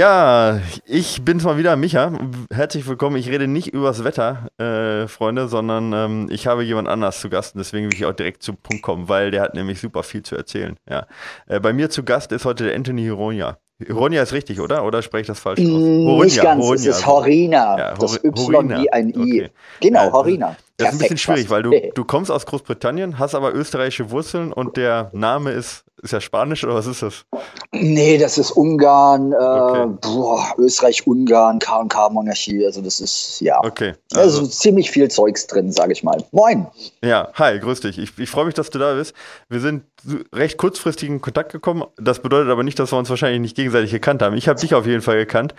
Ja, ich bin's mal wieder, Micha. Herzlich willkommen. Ich rede nicht übers Wetter, äh, Freunde, sondern ähm, ich habe jemand anders zu Gast und deswegen will ich auch direkt zum Punkt kommen, weil der hat nämlich super viel zu erzählen. Ja. Äh, bei mir zu Gast ist heute der Anthony Hironia. Hironia ist richtig, oder? Oder spreche ich das falsch aus? Horonia, Nicht ganz, Horonia. es ist Horina. Ja, das Y wie ein I. Okay. Genau, Horina. Das ist ein bisschen schwierig, weil du, du kommst aus Großbritannien, hast aber österreichische Wurzeln und der Name ist, ist ja Spanisch oder was ist das? Nee, das ist Ungarn, äh, okay. boah, Österreich, Ungarn, K&K-Monarchie, also das ist, ja. Okay. Also, also ziemlich viel Zeugs drin, sage ich mal. Moin. Ja, hi, grüß dich. Ich, ich freue mich, dass du da bist. Wir sind recht kurzfristig in Kontakt gekommen. Das bedeutet aber nicht, dass wir uns wahrscheinlich nicht gegenseitig gekannt haben. Ich habe dich auf jeden Fall gekannt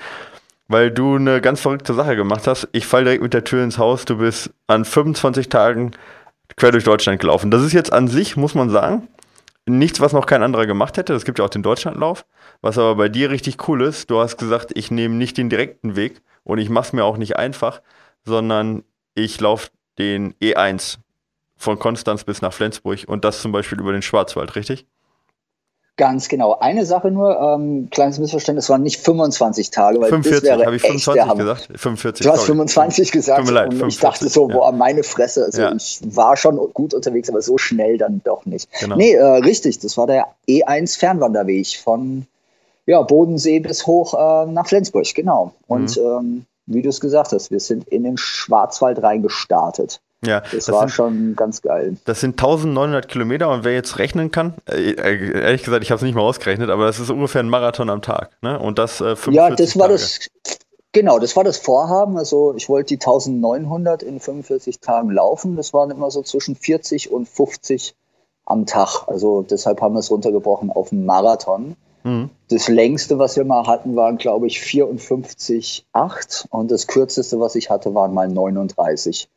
weil du eine ganz verrückte Sache gemacht hast. Ich falle direkt mit der Tür ins Haus. Du bist an 25 Tagen quer durch Deutschland gelaufen. Das ist jetzt an sich, muss man sagen, nichts, was noch kein anderer gemacht hätte. Es gibt ja auch den Deutschlandlauf. Was aber bei dir richtig cool ist, du hast gesagt, ich nehme nicht den direkten Weg und ich mache es mir auch nicht einfach, sondern ich laufe den E1 von Konstanz bis nach Flensburg und das zum Beispiel über den Schwarzwald, richtig? Ganz genau. Eine Sache nur, ähm, kleines Missverständnis, es waren nicht 25 Tage, weil 45, das wäre habe ich 25 gesagt? 45. Du hast 25 gesagt Tut mir leid, 45, und ich dachte so, ja. boah, meine Fresse, also ja. ich war schon gut unterwegs, aber so schnell dann doch nicht. Genau. Nee, äh, richtig, das war der E1 Fernwanderweg von ja, Bodensee bis hoch äh, nach Flensburg, genau. Und mhm. ähm, wie du es gesagt hast, wir sind in den Schwarzwald reingestartet. Ja, das, das war sind, schon ganz geil. Das sind 1900 Kilometer und wer jetzt rechnen kann, äh, ehrlich gesagt, ich habe es nicht mal ausgerechnet, aber das ist ungefähr ein Marathon am Tag. Ne? Und das äh, 45 Ja, das war Tage. das, genau, das war das Vorhaben. Also ich wollte die 1900 in 45 Tagen laufen. Das waren immer so zwischen 40 und 50 am Tag. Also deshalb haben wir es runtergebrochen auf einen Marathon. Mhm. Das längste, was wir mal hatten, waren, glaube ich, 54,8 und das kürzeste, was ich hatte, waren mal 39.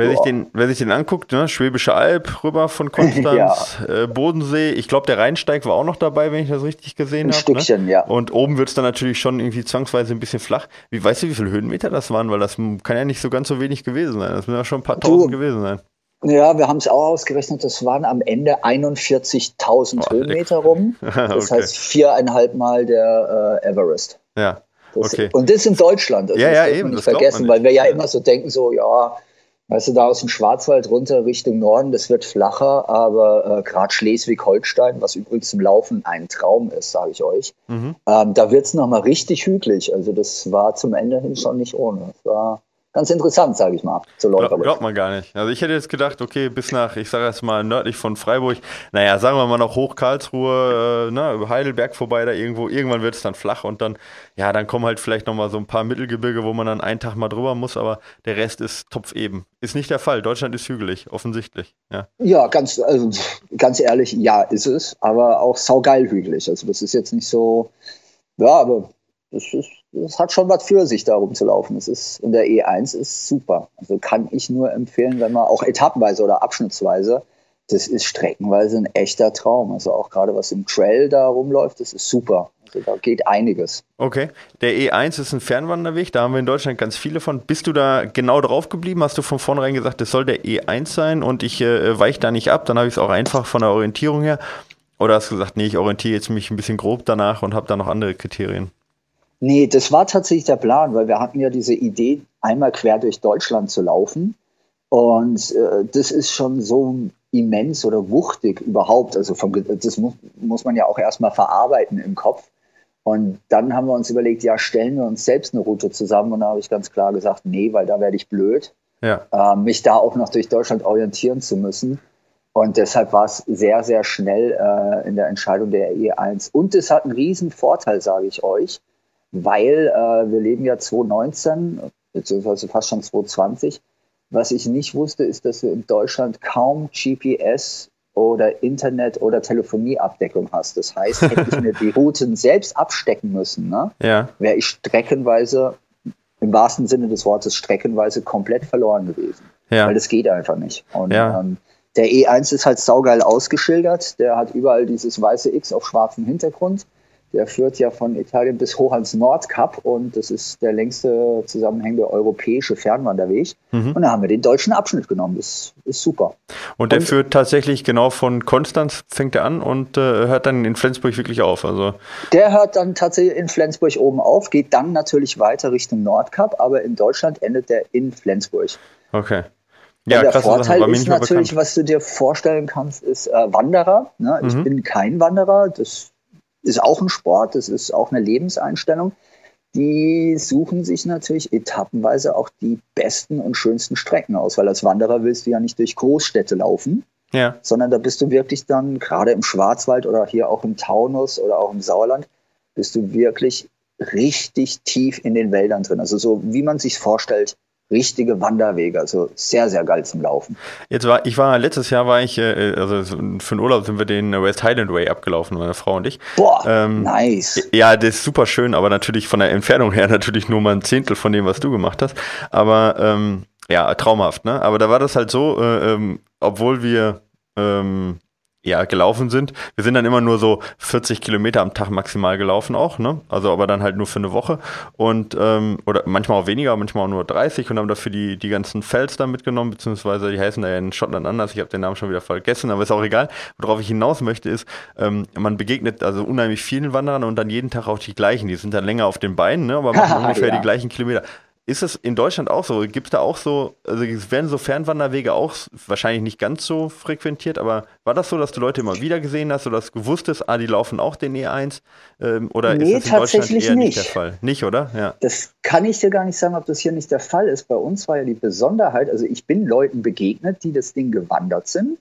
Wer sich, den, wer sich den anguckt, ne? Schwäbische Alb rüber von Konstanz, ja. äh, Bodensee, ich glaube, der Rheinsteig war auch noch dabei, wenn ich das richtig gesehen habe. Ein hab, ne? Stückchen, ne? ja. Und oben wird es dann natürlich schon irgendwie zwangsweise ein bisschen flach. Wie weißt du, wie viele Höhenmeter das waren? Weil das kann ja nicht so ganz so wenig gewesen sein. Das müssen ja schon ein paar tausend gewesen sein. Ja, wir haben es auch ausgerechnet, das waren am Ende 41.000 Höhenmeter rum. Das okay. heißt viereinhalb Mal der äh, Everest. Ja. Das, okay. Und das in Deutschland. Also ja, ja, eben. Nicht vergessen, weil wir ja, ja immer so denken, so, ja, Weißt du, da aus dem Schwarzwald runter Richtung Norden, das wird flacher, aber äh, gerade Schleswig-Holstein, was übrigens zum Laufen ein Traum ist, sage ich euch, mhm. ähm, da wird es nochmal richtig hügelig. Also das war zum Ende hin schon nicht ohne. Das war ganz interessant, sage ich mal, zu Glaub, glaubt man gar nicht. Also ich hätte jetzt gedacht, okay, bis nach, ich sage jetzt mal nördlich von Freiburg, naja, sagen wir mal noch hoch Karlsruhe, äh, ne, über Heidelberg vorbei da irgendwo, irgendwann wird es dann flach und dann, ja, dann kommen halt vielleicht nochmal so ein paar Mittelgebirge, wo man dann einen Tag mal drüber muss, aber der Rest ist topfeben. Ist nicht der Fall. Deutschland ist hügelig, offensichtlich. Ja, ja ganz, also, ganz ehrlich, ja, ist es, aber auch saugeil hügelig. Also das ist jetzt nicht so, ja, aber das ist es hat schon was für sich, da rumzulaufen. Es ist, und der E1 ist super. Also kann ich nur empfehlen, wenn man auch etappenweise oder abschnittsweise, das ist streckenweise ein echter Traum. Also auch gerade was im Trail da rumläuft, das ist super. Also da geht einiges. Okay. Der E1 ist ein Fernwanderweg, da haben wir in Deutschland ganz viele von. Bist du da genau drauf geblieben? Hast du von vornherein gesagt, das soll der E1 sein und ich äh, weiche da nicht ab? Dann habe ich es auch einfach von der Orientierung her. Oder hast du gesagt, nee, ich orientiere jetzt mich ein bisschen grob danach und habe da noch andere Kriterien? Nee, das war tatsächlich der Plan, weil wir hatten ja diese Idee, einmal quer durch Deutschland zu laufen. Und äh, das ist schon so immens oder wuchtig überhaupt. Also vom, das muss, muss man ja auch erstmal verarbeiten im Kopf. Und dann haben wir uns überlegt, ja, stellen wir uns selbst eine Route zusammen. Und da habe ich ganz klar gesagt, nee, weil da werde ich blöd, ja. äh, mich da auch noch durch Deutschland orientieren zu müssen. Und deshalb war es sehr, sehr schnell äh, in der Entscheidung der E1. Und es hat einen riesen Vorteil, sage ich euch weil äh, wir leben ja 2019, beziehungsweise fast schon 2020. Was ich nicht wusste, ist, dass du in Deutschland kaum GPS oder Internet- oder Telefonieabdeckung hast. Das heißt, hätte ich mir die Routen selbst abstecken müssen, ne, ja. wäre ich streckenweise, im wahrsten Sinne des Wortes, streckenweise komplett verloren gewesen. Ja. Weil das geht einfach nicht. Und ja. ähm, Der E1 ist halt saugeil ausgeschildert. Der hat überall dieses weiße X auf schwarzem Hintergrund. Der führt ja von Italien bis hoch ans Nordkap und das ist der längste zusammenhängende europäische Fernwanderweg. Mhm. Und da haben wir den deutschen Abschnitt genommen. Das ist super. Und der und, führt tatsächlich genau von Konstanz, fängt er an und äh, hört dann in Flensburg wirklich auf. Also. Der hört dann tatsächlich in Flensburg oben auf, geht dann natürlich weiter Richtung Nordkap, aber in Deutschland endet der in Flensburg. Okay. Ja, der Vorteil ist natürlich, was du dir vorstellen kannst, ist äh, Wanderer. Ne? Ich mhm. bin kein Wanderer, das ist auch ein Sport, das ist auch eine Lebenseinstellung. Die suchen sich natürlich etappenweise auch die besten und schönsten Strecken aus, weil als Wanderer willst du ja nicht durch Großstädte laufen, ja. sondern da bist du wirklich dann, gerade im Schwarzwald oder hier auch im Taunus oder auch im Sauerland, bist du wirklich richtig tief in den Wäldern drin. Also so, wie man sich vorstellt, richtige Wanderwege, also sehr, sehr geil zum Laufen. Jetzt war, ich war, letztes Jahr war ich, äh, also für den Urlaub sind wir den West Highland Way abgelaufen, meine Frau und ich. Boah, ähm, nice. Ja, das ist super schön, aber natürlich von der Entfernung her natürlich nur mal ein Zehntel von dem, was du gemacht hast. Aber ähm, ja, traumhaft, ne? Aber da war das halt so, äh, ähm, obwohl wir ähm, ja, gelaufen sind. Wir sind dann immer nur so 40 Kilometer am Tag maximal gelaufen auch, ne? Also aber dann halt nur für eine Woche und ähm, oder manchmal auch weniger, manchmal auch nur 30 und haben dafür die, die ganzen Fels da mitgenommen, beziehungsweise die heißen da ja in Schottland anders. Ich habe den Namen schon wieder vergessen, aber ist auch egal. Worauf ich hinaus möchte ist, ähm, man begegnet also unheimlich vielen Wanderern und dann jeden Tag auch die gleichen. Die sind dann länger auf den Beinen, ne? Aber machen ungefähr ja. die gleichen Kilometer. Ist es in Deutschland auch so? Gibt es da auch so, also werden so Fernwanderwege auch wahrscheinlich nicht ganz so frequentiert, aber war das so, dass du Leute immer wieder gesehen hast oder dass du gewusst hast, ah, die laufen auch den E1? Ähm, oder nee, ist das in Deutschland eher nicht. nicht der Fall? Nicht, oder? Ja. Das kann ich dir gar nicht sagen, ob das hier nicht der Fall ist. Bei uns war ja die Besonderheit, also ich bin Leuten begegnet, die das Ding gewandert sind.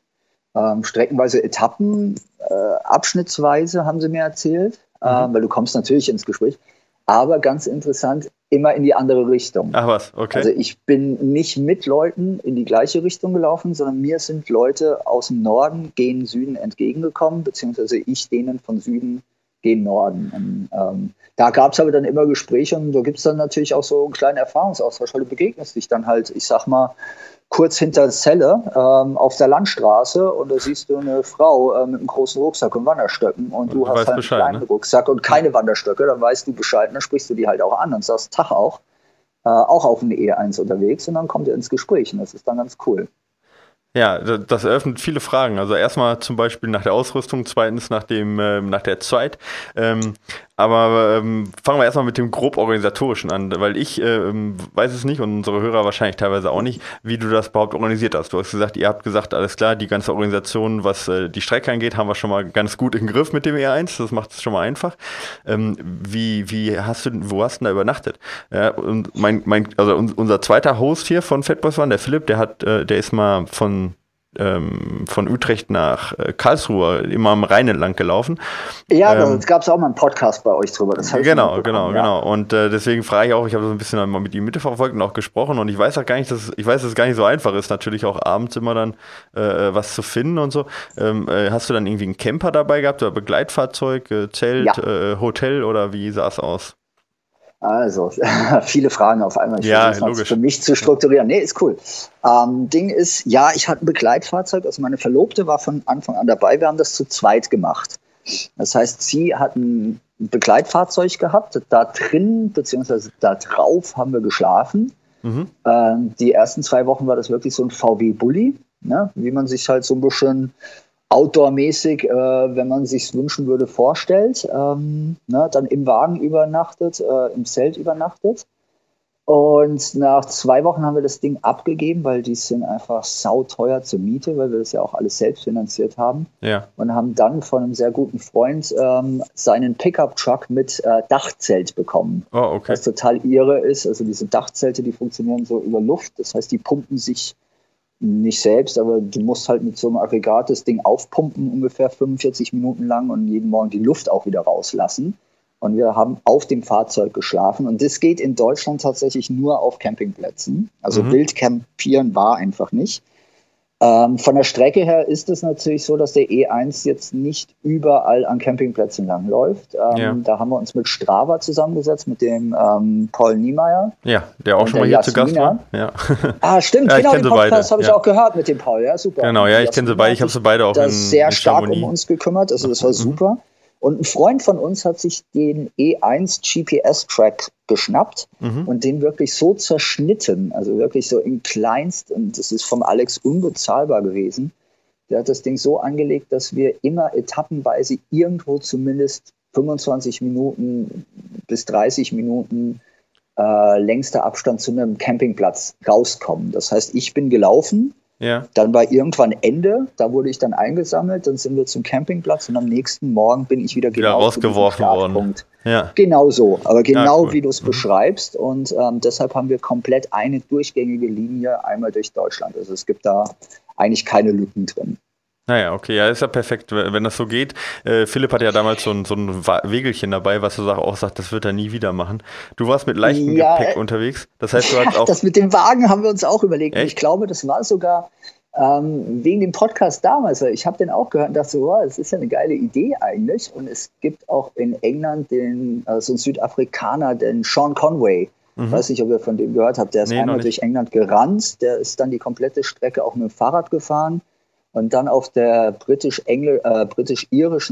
Ähm, streckenweise Etappen, äh, abschnittsweise haben sie mir erzählt, mhm. äh, weil du kommst natürlich ins Gespräch. Aber ganz interessant, immer in die andere Richtung. Ach was, okay. Also ich bin nicht mit Leuten in die gleiche Richtung gelaufen, sondern mir sind Leute aus dem Norden gen Süden entgegengekommen, beziehungsweise ich denen von Süden gen Norden. Und, ähm, da gab es aber dann immer Gespräche und da gibt es dann natürlich auch so einen kleinen Erfahrungsaustausch, weil du begegnest dich dann halt, ich sag mal, kurz hinter Celle ähm, auf der Landstraße und da siehst du eine Frau äh, mit einem großen Rucksack und Wanderstöcken und, und du, hast halt einen kleinen ne? Rucksack und keine Wanderstöcke, dann weißt du Bescheid, dann sprichst du die halt auch an und sagst Tag auch, äh, auch auf eine E1 unterwegs und dann kommt ihr ins Gespräch und das ist dann ganz cool. Ja, das eröffnet viele Fragen. Also erstmal zum Beispiel nach der Ausrüstung, zweitens nach dem äh, nach der Zeit. Ähm, aber ähm, fangen wir erstmal mit dem grob organisatorischen an, weil ich ähm, weiß es nicht und unsere Hörer wahrscheinlich teilweise auch nicht, wie du das überhaupt organisiert hast. Du hast gesagt, ihr habt gesagt, alles klar, die ganze Organisation, was äh, die Strecke angeht, haben wir schon mal ganz gut im Griff mit dem E1. Das macht es schon mal einfach. Ähm, wie wie hast du, wo hast du da übernachtet? Ja, und mein mein also unser zweiter Host hier von Fatboys One, der Philipp, der hat, äh, der ist mal von ähm, von Utrecht nach äh, Karlsruhe immer am Rhein entlang gelaufen. Ja, ähm, da gab es auch mal einen Podcast bei euch drüber. genau, genau, ja. genau. Und äh, deswegen frage ich auch, ich habe so ein bisschen mal mit ihm mitverfolgt und auch gesprochen und ich weiß auch gar nicht, dass ich weiß, dass es gar nicht so einfach ist, natürlich auch abends immer dann äh, äh was zu finden und so. Ähm, äh, hast du dann irgendwie einen Camper dabei gehabt oder Begleitfahrzeug, äh, Zelt, ja. Hotel oder wie sah es aus? Also, viele Fragen auf einmal. Ich ja, logisch. Für mich zu strukturieren. Nee, ist cool. Ähm, Ding ist, ja, ich hatte ein Begleitfahrzeug. Also meine Verlobte war von Anfang an dabei. Wir haben das zu zweit gemacht. Das heißt, sie hat ein Begleitfahrzeug gehabt. Da drin, beziehungsweise da drauf haben wir geschlafen. Mhm. Ähm, die ersten zwei Wochen war das wirklich so ein VW-Bully, ne? wie man sich halt so ein bisschen outdoor-mäßig, äh, wenn man sich wünschen würde, vorstellt. Ähm, ne, dann im Wagen übernachtet, äh, im Zelt übernachtet. Und nach zwei Wochen haben wir das Ding abgegeben, weil die sind einfach sauteuer zur Miete, weil wir das ja auch alles selbst finanziert haben. Ja. Und haben dann von einem sehr guten Freund ähm, seinen Pickup-Truck mit äh, Dachzelt bekommen. Oh, okay. Was total irre ist. Also diese Dachzelte, die funktionieren so über Luft. Das heißt, die pumpen sich nicht selbst, aber du musst halt mit so einem Aggregat das Ding aufpumpen, ungefähr 45 Minuten lang und jeden Morgen die Luft auch wieder rauslassen. Und wir haben auf dem Fahrzeug geschlafen. Und das geht in Deutschland tatsächlich nur auf Campingplätzen. Also mhm. wild campieren war einfach nicht. Ähm, von der Strecke her ist es natürlich so, dass der E1 jetzt nicht überall an Campingplätzen langläuft. Ähm, ja. Da haben wir uns mit Strava zusammengesetzt, mit dem ähm, Paul Niemeyer. Ja, der auch schon mal hier Jasmina. zu Gast war. Ja. Ah, stimmt, ja, genau, den Podcast habe ich ja. auch gehört mit dem Paul. Ja, super. Genau, ja, ich kenne sie beide, ich habe sie beide auch da in, sehr in stark um uns gekümmert, also das war mhm. super. Und ein Freund von uns hat sich den E1 GPS-Track geschnappt mhm. und den wirklich so zerschnitten, also wirklich so in kleinst, und das ist vom Alex unbezahlbar gewesen. Der hat das Ding so angelegt, dass wir immer etappenweise irgendwo zumindest 25 Minuten bis 30 Minuten äh, längster Abstand zu einem Campingplatz rauskommen. Das heißt, ich bin gelaufen, ja. Dann war irgendwann Ende, da wurde ich dann eingesammelt, dann sind wir zum Campingplatz und am nächsten Morgen bin ich wieder, wieder rausgeworfen worden. Ja. Genau so, aber genau ja, cool. wie du es mhm. beschreibst und ähm, deshalb haben wir komplett eine durchgängige Linie einmal durch Deutschland. Also es gibt da eigentlich keine Lücken drin. Naja, okay, ja, ist ja perfekt, wenn das so geht. Äh, Philipp hatte ja damals so ein, so ein Wegelchen dabei, was du auch sagt, das wird er nie wieder machen. Du warst mit leichtem ja, Gepäck äh, unterwegs. Das heißt, du hast auch. Das mit dem Wagen haben wir uns auch überlegt. Echt? Ich glaube, das war sogar ähm, wegen dem Podcast damals. Ich habe den auch gehört und dachte so, wow, das ist ja eine geile Idee eigentlich. Und es gibt auch in England den, äh, so einen Südafrikaner, den Sean Conway. Mhm. Weiß nicht, ob ihr von dem gehört habt. Der ist nee, einmal durch England gerannt, der ist dann die komplette Strecke auch mit dem Fahrrad gefahren und dann auf der britisch-irischen äh, britisch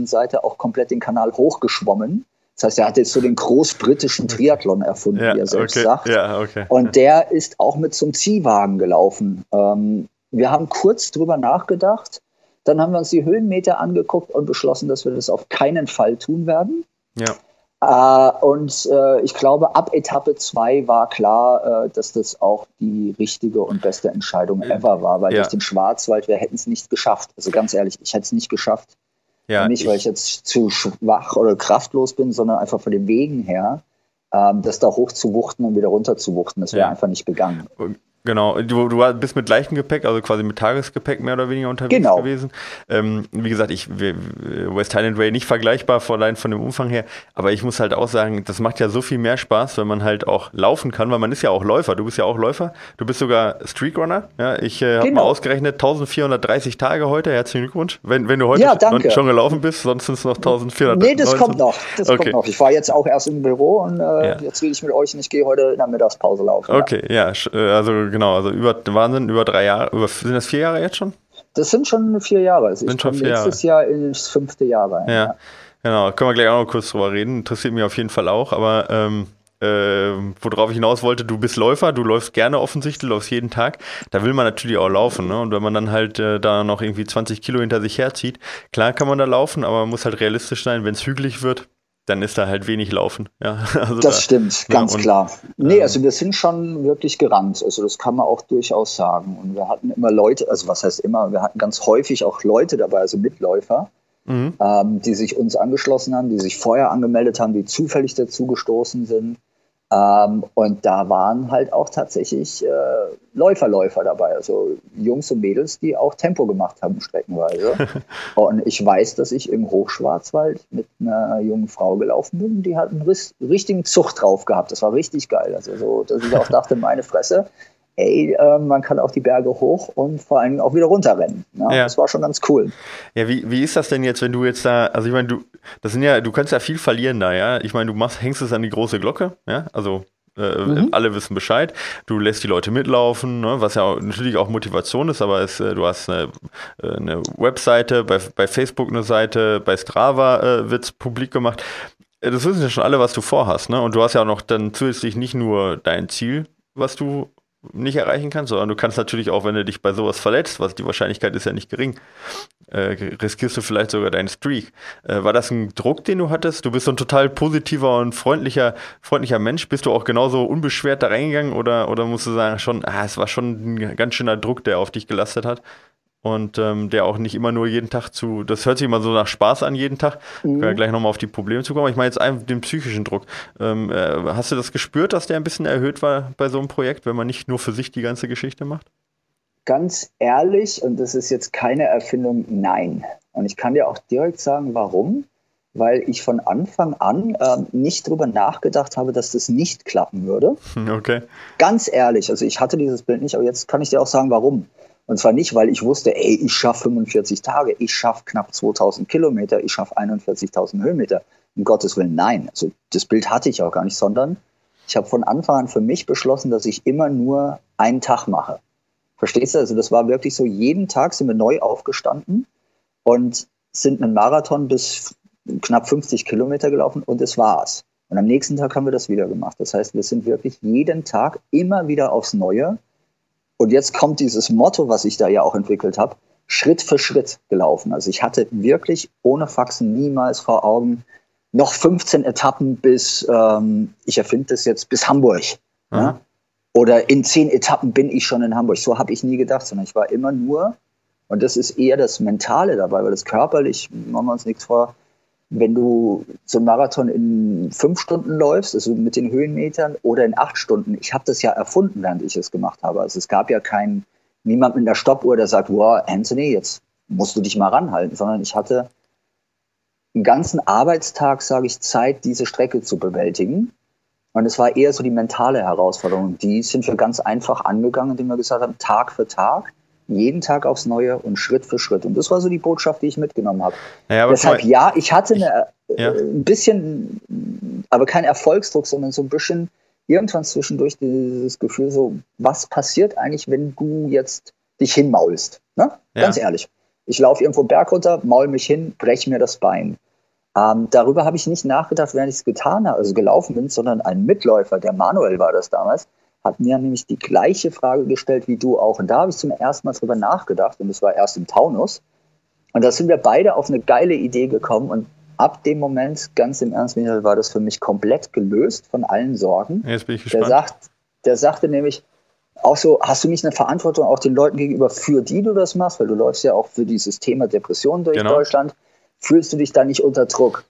Seite auch komplett den Kanal hochgeschwommen. Das heißt, er hat jetzt so den großbritischen Triathlon erfunden, ja, wie er selbst okay, sagt. Ja, okay. Und der ist auch mit zum Ziehwagen gelaufen. Ähm, wir haben kurz drüber nachgedacht, dann haben wir uns die Höhenmeter angeguckt und beschlossen, dass wir das auf keinen Fall tun werden. Ja. Äh, und äh, ich glaube, ab Etappe 2 war klar, äh, dass das auch die richtige und beste Entscheidung ever war, weil ja. durch den Schwarzwald, wir hätten es nicht geschafft. Also ganz ehrlich, ich hätte es nicht geschafft. Ja, nicht, weil ich, ich jetzt zu schwach oder kraftlos bin, sondern einfach von den Wegen her, ähm, das da hoch zu wuchten und wieder runter zu wuchten, das wäre ja. einfach nicht gegangen. Genau, du, du bist mit leichtem Gepäck, also quasi mit Tagesgepäck mehr oder weniger unterwegs genau. gewesen. Ähm, wie gesagt, ich West Highland Way nicht vergleichbar allein von dem Umfang her, aber ich muss halt auch sagen, das macht ja so viel mehr Spaß, wenn man halt auch laufen kann, weil man ist ja auch Läufer. Du bist ja auch Läufer, du bist sogar Streetrunner. Ja, ich äh, habe genau. mal ausgerechnet 1430 Tage heute. Herzlichen Glückwunsch, wenn, wenn du heute ja, schon gelaufen bist, sonst sind es noch 1400. Nee, das kommt noch. Das okay. kommt noch. Ich war jetzt auch erst im Büro und äh, ja. jetzt will ich mit euch und ich gehe heute in der Mittagspause laufen. Okay, ja, ja äh, also genau, also über Wahnsinn, über drei Jahre, über, sind das vier Jahre jetzt schon? Das sind schon vier Jahre. Also sind schon vier nächstes Jahre. Jahr ins fünfte Jahr rein. Ja, ja, genau. Können wir gleich auch noch kurz drüber reden. Interessiert mich auf jeden Fall auch. Aber ähm, äh, worauf ich hinaus wollte, du bist Läufer, du läufst gerne offensichtlich, du läufst jeden Tag. Da will man natürlich auch laufen. Ne? Und wenn man dann halt äh, da noch irgendwie 20 Kilo hinter sich herzieht, klar kann man da laufen, aber man muss halt realistisch sein, wenn es hügelig wird, dann ist da halt wenig Laufen. Ja, also das da, stimmt, ganz ja, und, klar. Nee, ähm, also wir sind schon wirklich gerannt. Also das kann man auch durchaus sagen. Und wir hatten immer Leute, also was heißt immer, wir hatten ganz häufig auch Leute dabei, also Mitläufer, mhm. ähm, die sich uns angeschlossen haben, die sich vorher angemeldet haben, die zufällig dazu gestoßen sind. Ähm, und da waren halt auch tatsächlich äh, Läuferläufer dabei, also Jungs und Mädels, die auch Tempo gemacht haben streckenweise. und ich weiß, dass ich im Hochschwarzwald mit einer jungen Frau gelaufen bin, die hat einen richtigen Zucht drauf gehabt. Das war richtig geil. Also so, dass ich auch dachte, meine Fresse, ey, äh, man kann auch die Berge hoch und vor allem auch wieder runterrennen. Ja, ja. Das war schon ganz cool. Ja, wie, wie ist das denn jetzt, wenn du jetzt da, also ich meine, du, das sind ja, du kannst ja viel verlieren da, ja. Ich meine, du machst, hängst es an die große Glocke, ja, also äh, mhm. alle wissen Bescheid. Du lässt die Leute mitlaufen, ne? was ja auch, natürlich auch Motivation ist, aber es, äh, du hast eine, äh, eine, Webseite, bei, bei Facebook eine Seite, bei Strava äh, wird es publik gemacht. Äh, das wissen ja schon alle, was du vorhast, ne? Und du hast ja auch noch dann zusätzlich nicht nur dein Ziel, was du nicht erreichen kannst, sondern du kannst natürlich auch, wenn du dich bei sowas verletzt, was die Wahrscheinlichkeit ist ja nicht gering, äh, riskierst du vielleicht sogar deinen Streak. Äh, war das ein Druck, den du hattest? Du bist so ein total positiver und freundlicher, freundlicher Mensch. Bist du auch genauso unbeschwert da reingegangen oder, oder musst du sagen, schon, ah, es war schon ein ganz schöner Druck, der auf dich gelastet hat? Und ähm, der auch nicht immer nur jeden Tag zu, das hört sich immer so nach Spaß an jeden Tag, mhm. wir gleich nochmal auf die Probleme zu kommen. Ich meine jetzt einfach den psychischen Druck. Ähm, äh, hast du das gespürt, dass der ein bisschen erhöht war bei so einem Projekt, wenn man nicht nur für sich die ganze Geschichte macht? Ganz ehrlich, und das ist jetzt keine Erfindung, nein. Und ich kann dir auch direkt sagen, warum. Weil ich von Anfang an ähm, nicht drüber nachgedacht habe, dass das nicht klappen würde. Okay. Ganz ehrlich, also ich hatte dieses Bild nicht, aber jetzt kann ich dir auch sagen, warum Und zwar nicht, weil ich wusste, ey, ich schaffe 45 Tage, ich schaffe knapp 2000 Kilometer, ich schaffe 41.000 Höhenmeter. Um Gottes Willen, nein. Also das Bild hatte ich auch gar nicht, sondern ich habe von Anfang an für mich beschlossen, dass ich immer nur einen Tag mache. Verstehst du? Also das war wirklich so, jeden Tag sind wir neu aufgestanden und sind einen Marathon bis knapp 50 Kilometer gelaufen und das war's. Und am nächsten Tag haben wir das wieder gemacht. Das heißt, wir sind wirklich jeden Tag immer wieder aufs Neue und jetzt kommt dieses Motto, was ich da ja auch entwickelt habe, Schritt für Schritt gelaufen. Also ich hatte wirklich ohne Faxen niemals vor Augen noch 15 Etappen bis, ähm, ich erfinde das jetzt, bis Hamburg. Mhm. Ja? Oder in zehn Etappen bin ich schon in Hamburg. So habe ich nie gedacht, sondern ich war immer nur, und das ist eher das Mentale dabei, weil das körperlich, machen wir uns nichts vor, wenn du so einen Marathon in fünf Stunden läufst, also mit den Höhenmetern, oder in acht Stunden, ich habe das ja erfunden, während ich es gemacht habe. Also es gab ja keinen, niemand mit einer Stoppuhr, der sagt, wow, Anthony, jetzt musst du dich mal ranhalten, sondern ich hatte einen ganzen Arbeitstag, sage ich, Zeit, diese Strecke zu bewältigen. Und es war eher so die mentale Herausforderung. Die sind wir ganz einfach angegangen, indem wir gesagt haben, Tag für Tag jeden Tag aufs Neue und Schritt für Schritt. Und das war so die Botschaft, die ich mitgenommen habe. Naja, Deshalb, ja, ich hatte eine, ja. äh, ein bisschen, aber kein Erfolgsdruck, sondern so ein bisschen irgendwann zwischendurch dieses Gefühl, so, was passiert eigentlich, wenn du jetzt dich hinmaulst? Ne? Ja. Ganz ehrlich. Ich laufe irgendwo Berg runter, maul mich hin, breche mir das Bein. Ähm, darüber habe ich nicht nachgedacht, während ich es getan habe, also gelaufen bin, sondern ein Mitläufer, der Manuel war das damals, hat mir nämlich die gleiche Frage gestellt wie du auch. Und da habe ich zum ersten Mal drüber nachgedacht und das war erst im Taunus. Und da sind wir beide auf eine geile Idee gekommen und ab dem Moment, ganz im Ernst, Michael, war das für mich komplett gelöst von allen Sorgen. Jetzt bin ich gespannt. Der, sagt, der sagte nämlich, auch so, hast du nicht eine Verantwortung auch den Leuten gegenüber, für die du das machst, weil du läufst ja auch für dieses Thema Depression durch genau. Deutschland. Fühlst du dich da nicht unter Druck?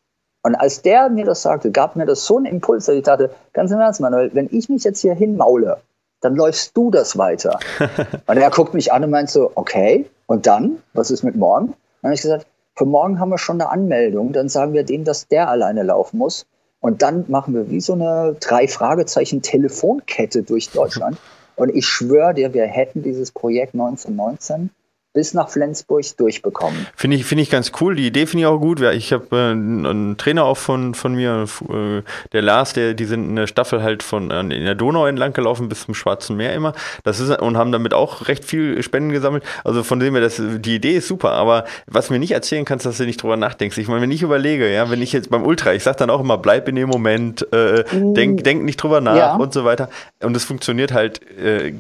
Und als der mir das sagte, gab mir das so einen Impuls, dass ich dachte, ganz im Ernst, Manuel, wenn ich mich jetzt hier hinmaule, dann läufst du das weiter. und er guckt mich an und meint so, okay, und dann? Was ist mit morgen? Dann habe ich gesagt, für morgen haben wir schon eine Anmeldung, dann sagen wir dem, dass der alleine laufen muss. Und dann machen wir wie so eine drei Fragezeichen Telefonkette durch Deutschland. Und ich schwöre dir, wir hätten dieses Projekt 1919 bis nach Flensburg durchbekommen. Finde ich, finde ich ganz cool. Die Idee finde ich auch gut. Ich habe äh, einen Trainer auch von, von mir, äh, der Lars, der, die sind in der Staffel halt von äh, in der Donau entlang gelaufen bis zum Schwarzen Meer immer. Das ist, und haben damit auch recht viel Spenden gesammelt. Also von dem her, das, die Idee ist super. Aber was mir nicht erzählen kannst, dass du nicht drüber nachdenkst. Ich meine, wenn ich überlege, ja, wenn ich jetzt beim Ultra, ich sage dann auch immer, bleib in dem Moment, äh, mm. denk, denk nicht drüber nach ja. und so weiter. Und es funktioniert halt äh,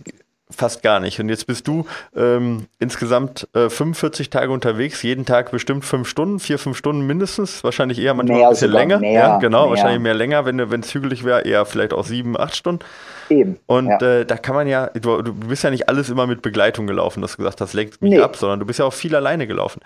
fast gar nicht. Und jetzt bist du ähm, insgesamt äh, 45 Tage unterwegs, jeden Tag bestimmt fünf Stunden, vier, fünf Stunden mindestens, wahrscheinlich eher manchmal mehr ein bisschen länger. Mehr, ja, genau, mehr. wahrscheinlich mehr länger, wenn es hügelig wäre, eher vielleicht auch sieben, acht Stunden. Eben. Und ja. äh, da kann man ja, du, du, bist ja nicht alles immer mit Begleitung gelaufen, dass du gesagt hast, lenkt mich nee. ab, sondern du bist ja auch viel alleine gelaufen.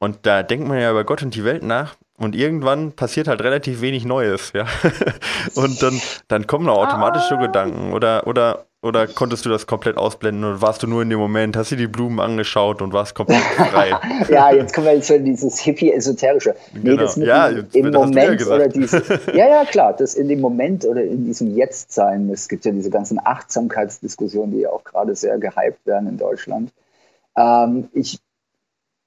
Und da denkt man ja über Gott und die Welt nach. Und irgendwann passiert halt relativ wenig Neues, ja. und dann, dann kommen auch automatisch so ah. Gedanken. Oder, oder oder konntest du das komplett ausblenden oder warst du nur in dem Moment, hast du die Blumen angeschaut und warst komplett frei? ja, jetzt kommen wir jetzt in dieses hippie-esoterische. Nee, genau. das mit ja, dem, im Moment ja oder dieses. Ja, ja, klar, das in dem Moment oder in diesem Jetzt-Sein. Es gibt ja diese ganzen Achtsamkeitsdiskussionen, die ja auch gerade sehr gehypt werden in Deutschland. Ähm, ich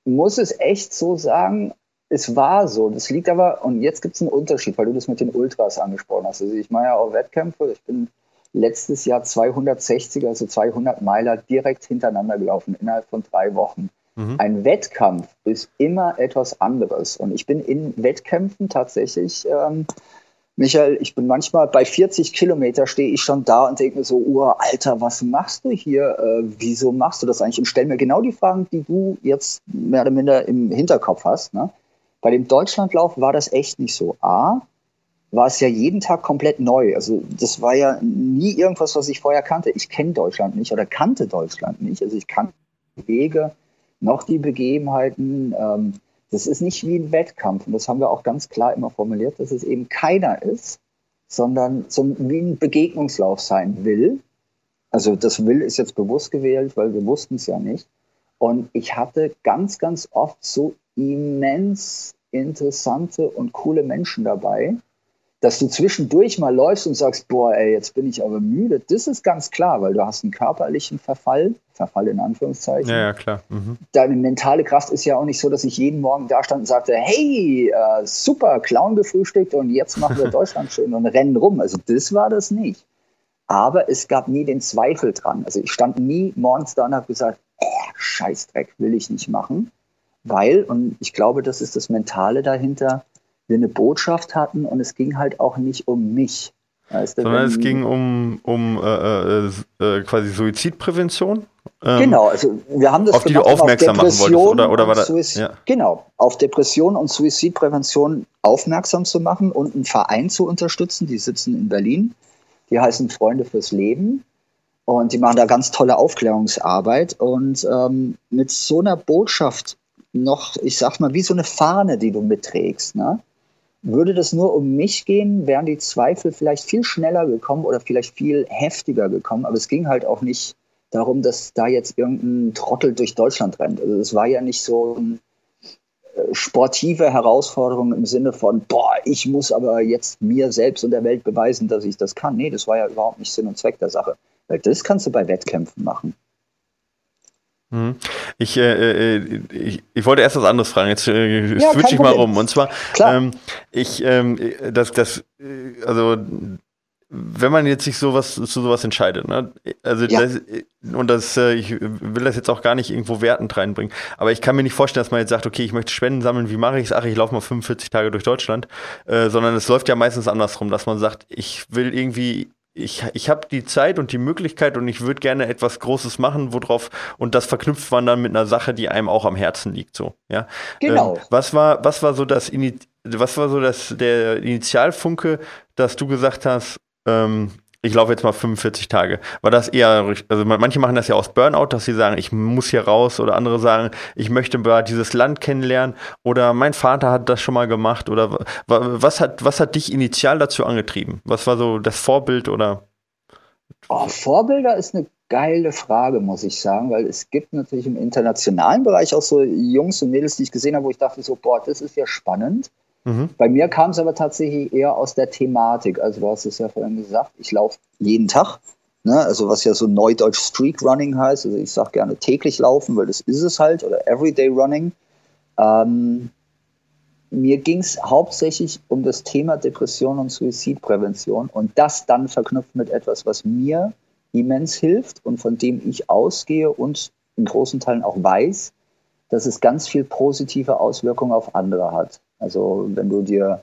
muss es echt so sagen, es war so. Das liegt aber, und jetzt gibt es einen Unterschied, weil du das mit den Ultras angesprochen hast. Also ich mache ja auch Wettkämpfe, ich bin letztes Jahr 260, also 200 Meiler direkt hintereinander gelaufen, innerhalb von drei Wochen. Mhm. Ein Wettkampf ist immer etwas anderes. Und ich bin in Wettkämpfen tatsächlich, ähm, Michael, ich bin manchmal bei 40 Kilometer stehe ich schon da und denke mir so, oh, Alter, was machst du hier? Äh, wieso machst du das eigentlich? Und stell mir genau die Fragen, die du jetzt mehr oder minder im Hinterkopf hast. Ne? Bei dem Deutschlandlauf war das echt nicht so. A, war es ja jeden Tag komplett neu. Also das war ja nie irgendwas, was ich vorher kannte. Ich kenne Deutschland nicht oder kannte Deutschland nicht. Also ich kannte die Wege, noch die Begebenheiten. Ähm, das ist nicht wie ein Wettkampf. Und das haben wir auch ganz klar immer formuliert, dass es eben keiner ist, sondern so wie ein Begegnungslauf sein will. Also das will ist jetzt bewusst gewählt, weil wir wussten es ja nicht. Und ich hatte ganz, ganz oft so immens interessante und coole Menschen dabei, dass du zwischendurch mal läufst und sagst, boah, ey, jetzt bin ich aber müde, das ist ganz klar, weil du hast einen körperlichen Verfall, Verfall in Anführungszeichen. Ja, ja, klar. Mhm. Deine mentale Kraft ist ja auch nicht so, dass ich jeden Morgen da stand und sagte, hey, äh, super, Clown gefrühstückt und jetzt machen wir Deutschland schön und rennen rum. Also das war das nicht. Aber es gab nie den Zweifel dran. Also ich stand nie morgens da und habe gesagt, oh, Scheißdreck, will ich nicht machen. Weil, und ich glaube, das ist das Mentale dahinter, wir eine Botschaft hatten und es ging halt auch nicht um mich. Weißt du, Sondern es ging um, um äh, äh, äh, quasi Suizidprävention. Ähm, genau, also wir haben das auf die du aufmerksam machen wolltest, oder, oder war das? Ja. Genau, auf Depression und Suizidprävention aufmerksam zu machen und einen Verein zu unterstützen. Die sitzen in Berlin. Die heißen Freunde fürs Leben. Und die machen da ganz tolle Aufklärungsarbeit. Und ähm, mit so einer Botschaft noch, ich sag mal, wie so eine Fahne, die du mitträgst, ne? Würde das nur um mich gehen, wären die Zweifel vielleicht viel schneller gekommen oder vielleicht viel heftiger gekommen. Aber es ging halt auch nicht darum, dass da jetzt irgendein Trottel durch Deutschland rennt. Also es war ja nicht so eine äh, sportive Herausforderung im Sinne von, boah, ich muss aber jetzt mir selbst und der Welt beweisen, dass ich das kann. Nee, das war ja überhaupt nicht Sinn und Zweck der Sache. Weil das kannst du bei Wettkämpfen machen. Mhm. Ich, äh, äh, ich, ich, wollte erst was anderes fragen, jetzt äh, ja, switch ich mal rum. Und zwar, ähm, ich, ähm, das, das, äh, also, wenn man jetzt sich sowas zu sowas entscheidet, ne? Also ja. das, und das, äh, ich will das jetzt auch gar nicht irgendwo wertend reinbringen, aber ich kann mir nicht vorstellen, dass man jetzt sagt, okay, ich möchte Spenden sammeln, wie mache ich es? Ach, ich laufe mal 45 Tage durch Deutschland, äh, sondern es läuft ja meistens andersrum, dass man sagt, ich will irgendwie ich, ich habe die Zeit und die Möglichkeit und ich würde gerne etwas Großes machen, worauf, und das verknüpft man dann mit einer Sache, die einem auch am Herzen liegt, so, ja. Genau. Ähm, was war, was war so das, was war so das, der Initialfunke, dass du gesagt hast, ähm, ich laufe jetzt mal 45 Tage. War das eher, also manche machen das ja aus Burnout, dass sie sagen, ich muss hier raus oder andere sagen, ich möchte dieses Land kennenlernen oder mein Vater hat das schon mal gemacht oder was hat, was hat dich initial dazu angetrieben? Was war so das Vorbild oder? Oh, Vorbilder ist eine geile Frage, muss ich sagen, weil es gibt natürlich im internationalen Bereich auch so Jungs und Mädels, die ich gesehen habe, wo ich dachte so, boah, das ist ja spannend. Mhm. Bei mir kam es aber tatsächlich eher aus der Thematik. Also du hast es ja vorhin gesagt, ich laufe jeden Tag. Ne? Also was ja so neudeutsch Streak Running heißt. Also ich sage gerne täglich laufen, weil das ist es halt. Oder Everyday Running. Ähm, mir ging es hauptsächlich um das Thema Depression und Suizidprävention und das dann verknüpft mit etwas, was mir immens hilft und von dem ich ausgehe und in großen Teilen auch weiß, dass es ganz viel positive Auswirkungen auf andere hat. Also wenn du dir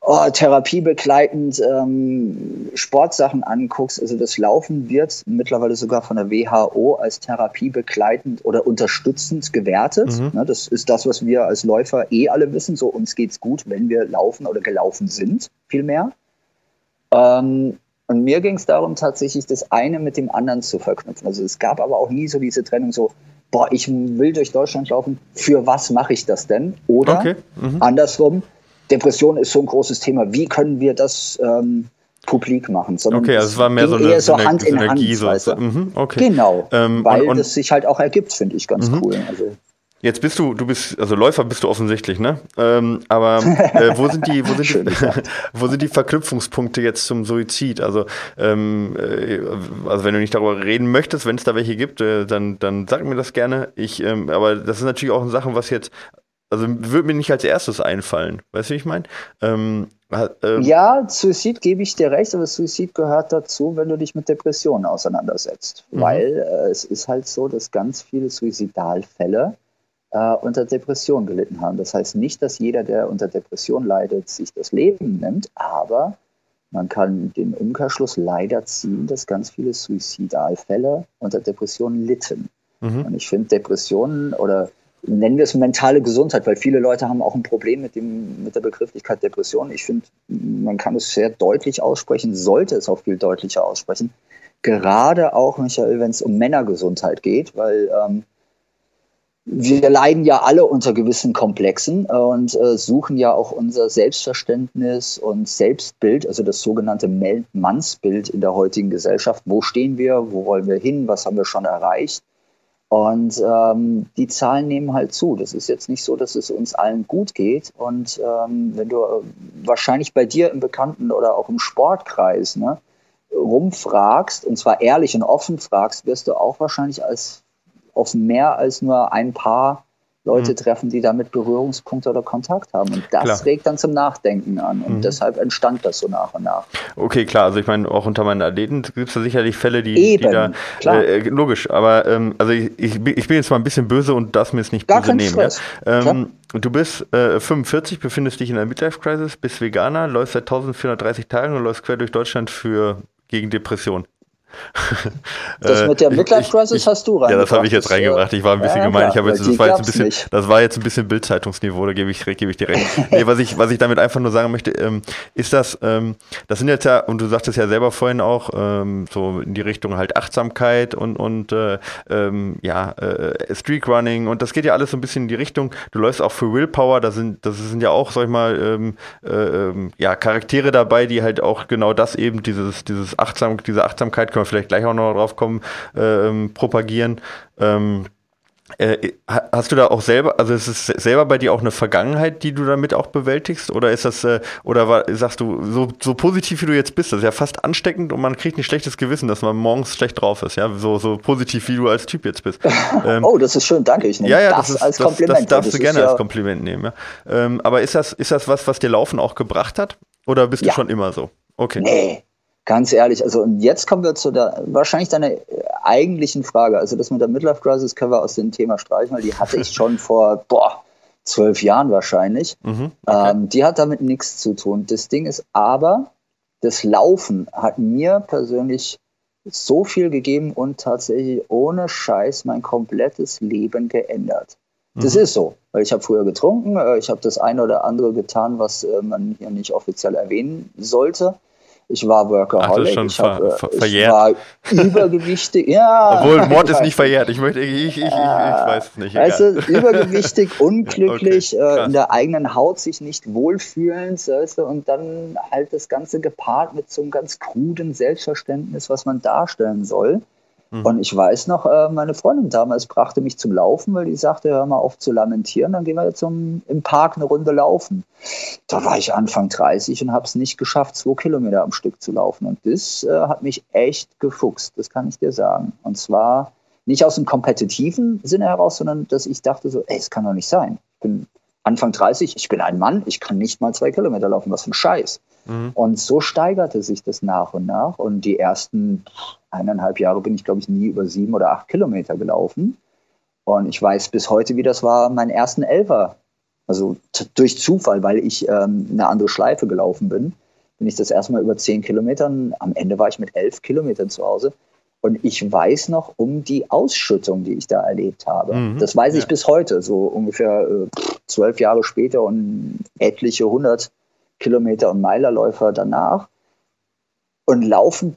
oh, therapiebegleitend ähm, Sportsachen anguckst, also das Laufen wird mittlerweile sogar von der WHO als therapiebegleitend oder unterstützend gewertet. Mhm. Ne, das ist das, was wir als Läufer eh alle wissen. So uns geht's gut, wenn wir laufen oder gelaufen sind, vielmehr. Ähm, und mir ging es darum, tatsächlich das eine mit dem anderen zu verknüpfen. Also es gab aber auch nie so diese Trennung so, boah, ich will durch Deutschland laufen, für was mache ich das denn? Oder okay. mhm. andersrum, Depression ist so ein großes Thema, wie können wir das ähm, publik machen? Sondern okay, also es war mehr so eine, so Hand in Hand. So. Weißt du? mhm, okay. Genau, ähm, weil und, und, das sich halt auch ergibt, finde ich ganz mhm. cool. Also, Jetzt bist du, du bist, also Läufer bist du offensichtlich, ne? Ähm, aber äh, wo sind die, wo sind die, wo sind die Verknüpfungspunkte jetzt zum Suizid? Also, ähm, äh, also wenn du nicht darüber reden möchtest, wenn es da welche gibt, äh, dann, dann sag mir das gerne. Ich, ähm, aber das ist natürlich auch eine Sache, was jetzt, also würde mir nicht als erstes einfallen. Weißt du, wie ich meine? Ähm, ähm, ja, Suizid gebe ich dir recht, aber Suizid gehört dazu, wenn du dich mit Depressionen auseinandersetzt. Mhm. Weil äh, es ist halt so, dass ganz viele Suizidalfälle äh, unter Depression gelitten haben. Das heißt nicht, dass jeder, der unter Depression leidet, sich das Leben nimmt, aber man kann den Umkehrschluss leider ziehen, dass ganz viele Suizidalfälle unter Depressionen litten. Mhm. Und ich finde Depressionen oder nennen wir es mentale Gesundheit, weil viele Leute haben auch ein Problem mit, dem, mit der Begrifflichkeit Depression. Ich finde, man kann es sehr deutlich aussprechen, sollte es auch viel deutlicher aussprechen. Gerade auch, Michael, wenn es um Männergesundheit geht, weil ähm, wir leiden ja alle unter gewissen Komplexen und äh, suchen ja auch unser Selbstverständnis und Selbstbild, also das sogenannte Mannsbild in der heutigen Gesellschaft. Wo stehen wir? Wo wollen wir hin? Was haben wir schon erreicht? Und ähm, die Zahlen nehmen halt zu. Das ist jetzt nicht so, dass es uns allen gut geht. Und ähm, wenn du äh, wahrscheinlich bei dir im Bekannten oder auch im Sportkreis, ne, rumfragst, und zwar ehrlich und offen fragst, wirst du auch wahrscheinlich als auf mehr als nur ein paar Leute mhm. treffen, die damit Berührungspunkte oder Kontakt haben. Und das klar. regt dann zum Nachdenken an. Und mhm. deshalb entstand das so nach und nach. Okay, klar. Also ich meine, auch unter meinen Athleten gibt es da sicherlich Fälle, die, Eben, die da klar. Äh, logisch, aber ähm, also ich, ich, ich, bin jetzt mal ein bisschen böse und das mir es nicht Gar böse nehmen. Ja? Ähm, du bist äh, 45, befindest dich in einer Midlife-Crisis, bist Veganer, läufst seit 1430 Tagen und läufst quer durch Deutschland für gegen Depression. Das mit der äh, Midlife Crisis hast du reingebracht. Ja, das habe ich jetzt reingebracht. Ich war ein bisschen ja, gemein. Ich jetzt, das, war jetzt ein bisschen, das war jetzt ein bisschen Bildzeitungsniveau, da gebe ich, gebe ich dir recht. nee, was ich, was ich damit einfach nur sagen möchte, ähm, ist das, ähm, das sind jetzt ja, und du sagtest ja selber vorhin auch, ähm, so in die Richtung halt Achtsamkeit und, und äh, ähm, ja, äh, Streakrunning und das geht ja alles so ein bisschen in die Richtung. Du läufst auch für Willpower, da sind, das sind ja auch, sag ich mal, ähm, äh, ähm, ja, Charaktere dabei, die halt auch genau das eben, dieses, dieses Achtsam, diese Achtsamkeit können wir vielleicht gleich auch noch drauf kommen, ähm, propagieren. Ähm, äh, hast du da auch selber, also ist es selber bei dir auch eine Vergangenheit, die du damit auch bewältigst? Oder ist das, äh, oder war, sagst du, so, so positiv wie du jetzt bist, das ist ja fast ansteckend und man kriegt ein schlechtes Gewissen, dass man morgens schlecht drauf ist, ja, so, so positiv wie du als Typ jetzt bist. Ähm, oh, das ist schön, danke. Ich nehme ja, ja, das, das ist, als Kompliment. Das, das darfst das du gerne ja als Kompliment nehmen, ja. Ähm, aber ist das, ist das was, was dir Laufen auch gebracht hat? Oder bist ja. du schon immer so? Okay. Nee, Ganz ehrlich, also und jetzt kommen wir zu der wahrscheinlich deiner eigentlichen Frage. Also das mit der Midlife Crisis können wir aus dem Thema streichen, weil die hatte ich schon vor boah, zwölf Jahren wahrscheinlich. Mhm, okay. ähm, die hat damit nichts zu tun. Das Ding ist aber, das Laufen hat mir persönlich so viel gegeben und tatsächlich ohne Scheiß mein komplettes Leben geändert. Das mhm. ist so, weil ich habe früher getrunken, äh, ich habe das eine oder andere getan, was äh, man hier nicht offiziell erwähnen sollte. Ich war Workaholic. Ach, ich, ver, hab, ver, ich war übergewichtig. Ja. Obwohl Mord ist nicht verjährt. Ich möchte, ich, ich, ich, ich weiß es nicht. Weißt du, übergewichtig, unglücklich, okay, äh, in der eigenen Haut sich nicht wohlfühlend, weißt du, und dann halt das Ganze gepaart mit so einem ganz kruden Selbstverständnis, was man darstellen soll. Mhm. Und ich weiß noch, äh, meine Freundin damals brachte mich zum Laufen, weil die sagte, hör mal auf zu lamentieren, dann gehen wir jetzt zum, im Park eine Runde laufen. Da war ich Anfang 30 und habe es nicht geschafft, zwei Kilometer am Stück zu laufen. Und das äh, hat mich echt gefuchst, das kann ich dir sagen. Und zwar nicht aus dem kompetitiven Sinne heraus, sondern dass ich dachte so, ey, es kann doch nicht sein. Ich bin Anfang 30, ich bin ein Mann, ich kann nicht mal zwei Kilometer laufen, was für ein Scheiß. Mhm. Und so steigerte sich das nach und nach. Und die ersten eineinhalb Jahre bin ich, glaube ich, nie über sieben oder acht Kilometer gelaufen. Und ich weiß bis heute, wie das war, meinen ersten Elfer. Also durch Zufall, weil ich ähm, eine andere Schleife gelaufen bin, bin ich das erstmal über zehn Kilometern. Am Ende war ich mit elf Kilometern zu Hause. Und ich weiß noch um die Ausschüttung, die ich da erlebt habe. Mhm, das weiß ich ja. bis heute, so ungefähr äh, zwölf Jahre später und etliche hundert Kilometer und Meilerläufer danach. Und Laufen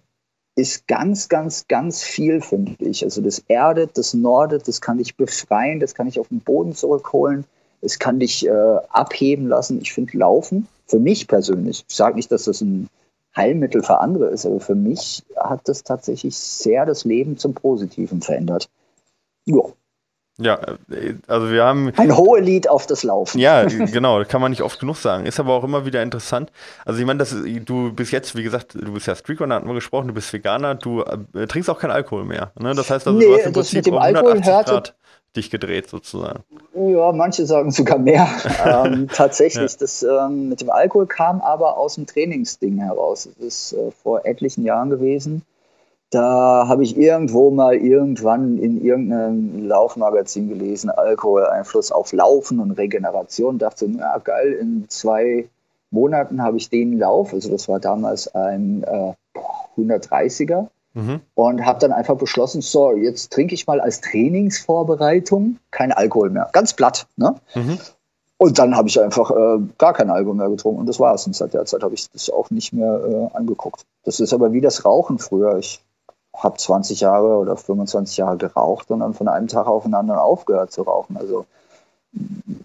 ist ganz, ganz, ganz viel, finde ich. Also das erdet, das nordet, das kann dich befreien, das kann dich auf den Boden zurückholen, es kann dich äh, abheben lassen. Ich finde Laufen, für mich persönlich, ich sage nicht, dass das ein Heilmittel für andere ist, aber für mich hat das tatsächlich sehr das Leben zum Positiven verändert. Ja. Ja, also wir haben. Ein hohes Lied auf das Laufen. Ja, genau, kann man nicht oft genug sagen. Ist aber auch immer wieder interessant. Also ich meine, das, du bist jetzt, wie gesagt, du bist ja Streakrunner, hatten wir gesprochen, du bist Veganer, du äh, trinkst auch keinen Alkohol mehr. Ne? Das heißt also, nee, du hast im Prinzip um 180 Grad dich gedreht sozusagen. Ja, manche sagen sogar mehr. ähm, tatsächlich, ja. das ähm, mit dem Alkohol kam aber aus dem Trainingsding heraus. Das ist äh, vor etlichen Jahren gewesen da habe ich irgendwo mal irgendwann in irgendeinem Laufmagazin gelesen, Alkoholeinfluss auf Laufen und Regeneration. Dachte, na geil, in zwei Monaten habe ich den Lauf, also das war damals ein äh, 130er, mhm. und habe dann einfach beschlossen, so, jetzt trinke ich mal als Trainingsvorbereitung kein Alkohol mehr. Ganz platt. Ne? Mhm. Und dann habe ich einfach äh, gar kein Alkohol mehr getrunken und das war es. Und seit der Zeit habe ich das auch nicht mehr äh, angeguckt. Das ist aber wie das Rauchen früher. Ich habe 20 Jahre oder 25 Jahre geraucht und dann von einem Tag auf den anderen aufgehört zu rauchen. Also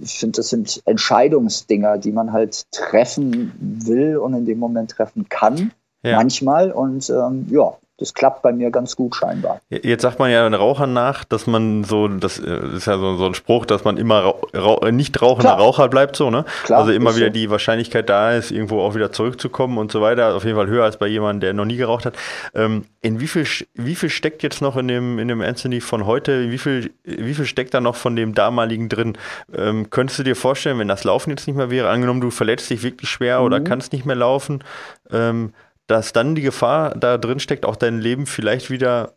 ich finde, das sind Entscheidungsdinger, die man halt treffen will und in dem Moment treffen kann. Ja. Manchmal. Und ähm, ja, das klappt bei mir ganz gut scheinbar. Jetzt sagt man ja den Rauchern nach, dass man so, das äh, ist ja so, so ein Spruch, dass man immer rauch, nicht rauchender. Raucher bleibt so, ne? Klar, also immer wieder so. die Wahrscheinlichkeit da ist, irgendwo auch wieder zurückzukommen und so weiter. Auf jeden Fall höher als bei jemandem, der noch nie geraucht hat. Ähm, in wie viel, wie viel steckt jetzt noch in dem, in dem Anthony von heute? Wie viel, wie viel steckt da noch von dem damaligen drin? Ähm, könntest du dir vorstellen, wenn das Laufen jetzt nicht mehr wäre, angenommen du verletzt dich wirklich schwer mhm. oder kannst nicht mehr laufen, ähm, dass dann die Gefahr da drin steckt, auch dein Leben vielleicht wieder,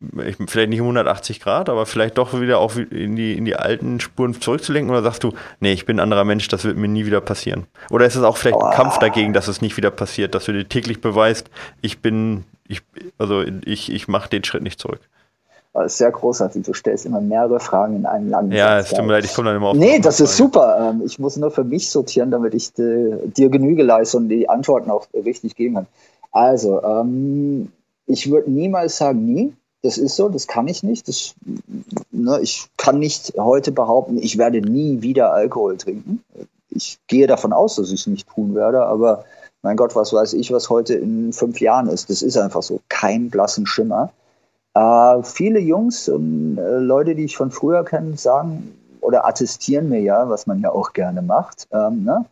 vielleicht nicht 180 Grad, aber vielleicht doch wieder auch in die, in die alten Spuren zurückzulenken? Oder sagst du, nee, ich bin ein anderer Mensch, das wird mir nie wieder passieren? Oder ist es auch vielleicht ein Kampf dagegen, dass es nicht wieder passiert, dass du dir täglich beweist, ich bin, ich, also ich, ich mache den Schritt nicht zurück? Das ist sehr großartig. Du stellst immer mehrere Fragen in einem langen Ja, es tut mir leid, ich komme dann immer auf. Nee, das ist super. Ähm, ich muss nur für mich sortieren, damit ich dir Genüge leiste und die Antworten auch richtig geben kann. Also, ähm, ich würde niemals sagen, nie. Das ist so, das kann ich nicht. Das, ne, ich kann nicht heute behaupten, ich werde nie wieder Alkohol trinken. Ich gehe davon aus, dass ich es nicht tun werde, aber mein Gott, was weiß ich, was heute in fünf Jahren ist. Das ist einfach so. Kein blassen Schimmer. Äh, viele Jungs und äh, Leute, die ich von früher kenne, sagen oder attestieren mir ja, was man ja auch gerne macht. Ähm, ne?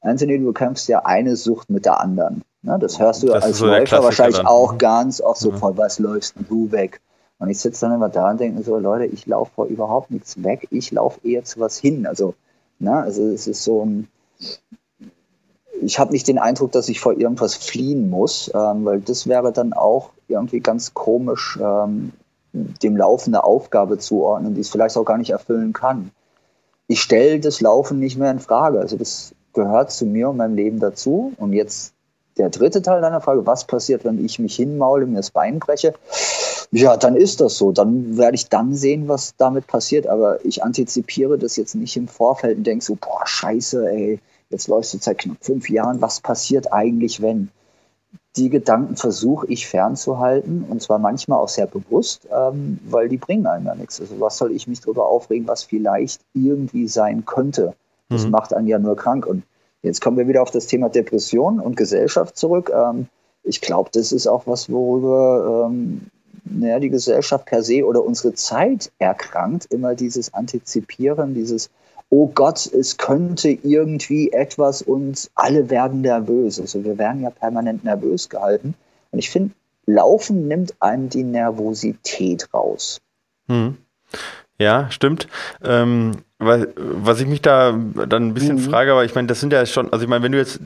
Anthony, du kämpfst ja eine Sucht mit der anderen. Ne? Das hörst du das als so Läufer wahrscheinlich dann. auch ganz oft so, ja. von was läufst du weg? Und ich sitze dann immer da und denke so, Leute, ich laufe vor überhaupt nichts weg, ich laufe eher zu was hin. Also, ne? also es ist so ein, ich habe nicht den Eindruck, dass ich vor irgendwas fliehen muss, ähm, weil das wäre dann auch irgendwie ganz komisch, ähm, dem Laufen eine Aufgabe zuordnen, die es vielleicht auch gar nicht erfüllen kann. Ich stelle das Laufen nicht mehr in Frage. Also das gehört zu mir und meinem Leben dazu. Und jetzt der dritte Teil deiner Frage, was passiert, wenn ich mich hinmaule, mir das Bein breche? Ja, dann ist das so. Dann werde ich dann sehen, was damit passiert. Aber ich antizipiere das jetzt nicht im Vorfeld und denke so, boah, scheiße, ey, jetzt läufst du seit knapp fünf Jahren, was passiert eigentlich, wenn? Die Gedanken versuche ich fernzuhalten und zwar manchmal auch sehr bewusst, ähm, weil die bringen einem ja nichts. Also was soll ich mich darüber aufregen, was vielleicht irgendwie sein könnte? Das mhm. macht einen ja nur krank. Und jetzt kommen wir wieder auf das Thema Depression und Gesellschaft zurück. Ähm, ich glaube, das ist auch was, worüber ähm, naja, die Gesellschaft per se oder unsere Zeit erkrankt. Immer dieses Antizipieren, dieses oh Gott, es könnte irgendwie etwas und alle werden nervös. Also wir werden ja permanent nervös gehalten. Und ich finde, Laufen nimmt einem die Nervosität raus. Hm. Ja, stimmt. Ähm, was, was ich mich da dann ein bisschen mhm. frage, aber ich meine, das sind ja schon, also ich meine, wenn du jetzt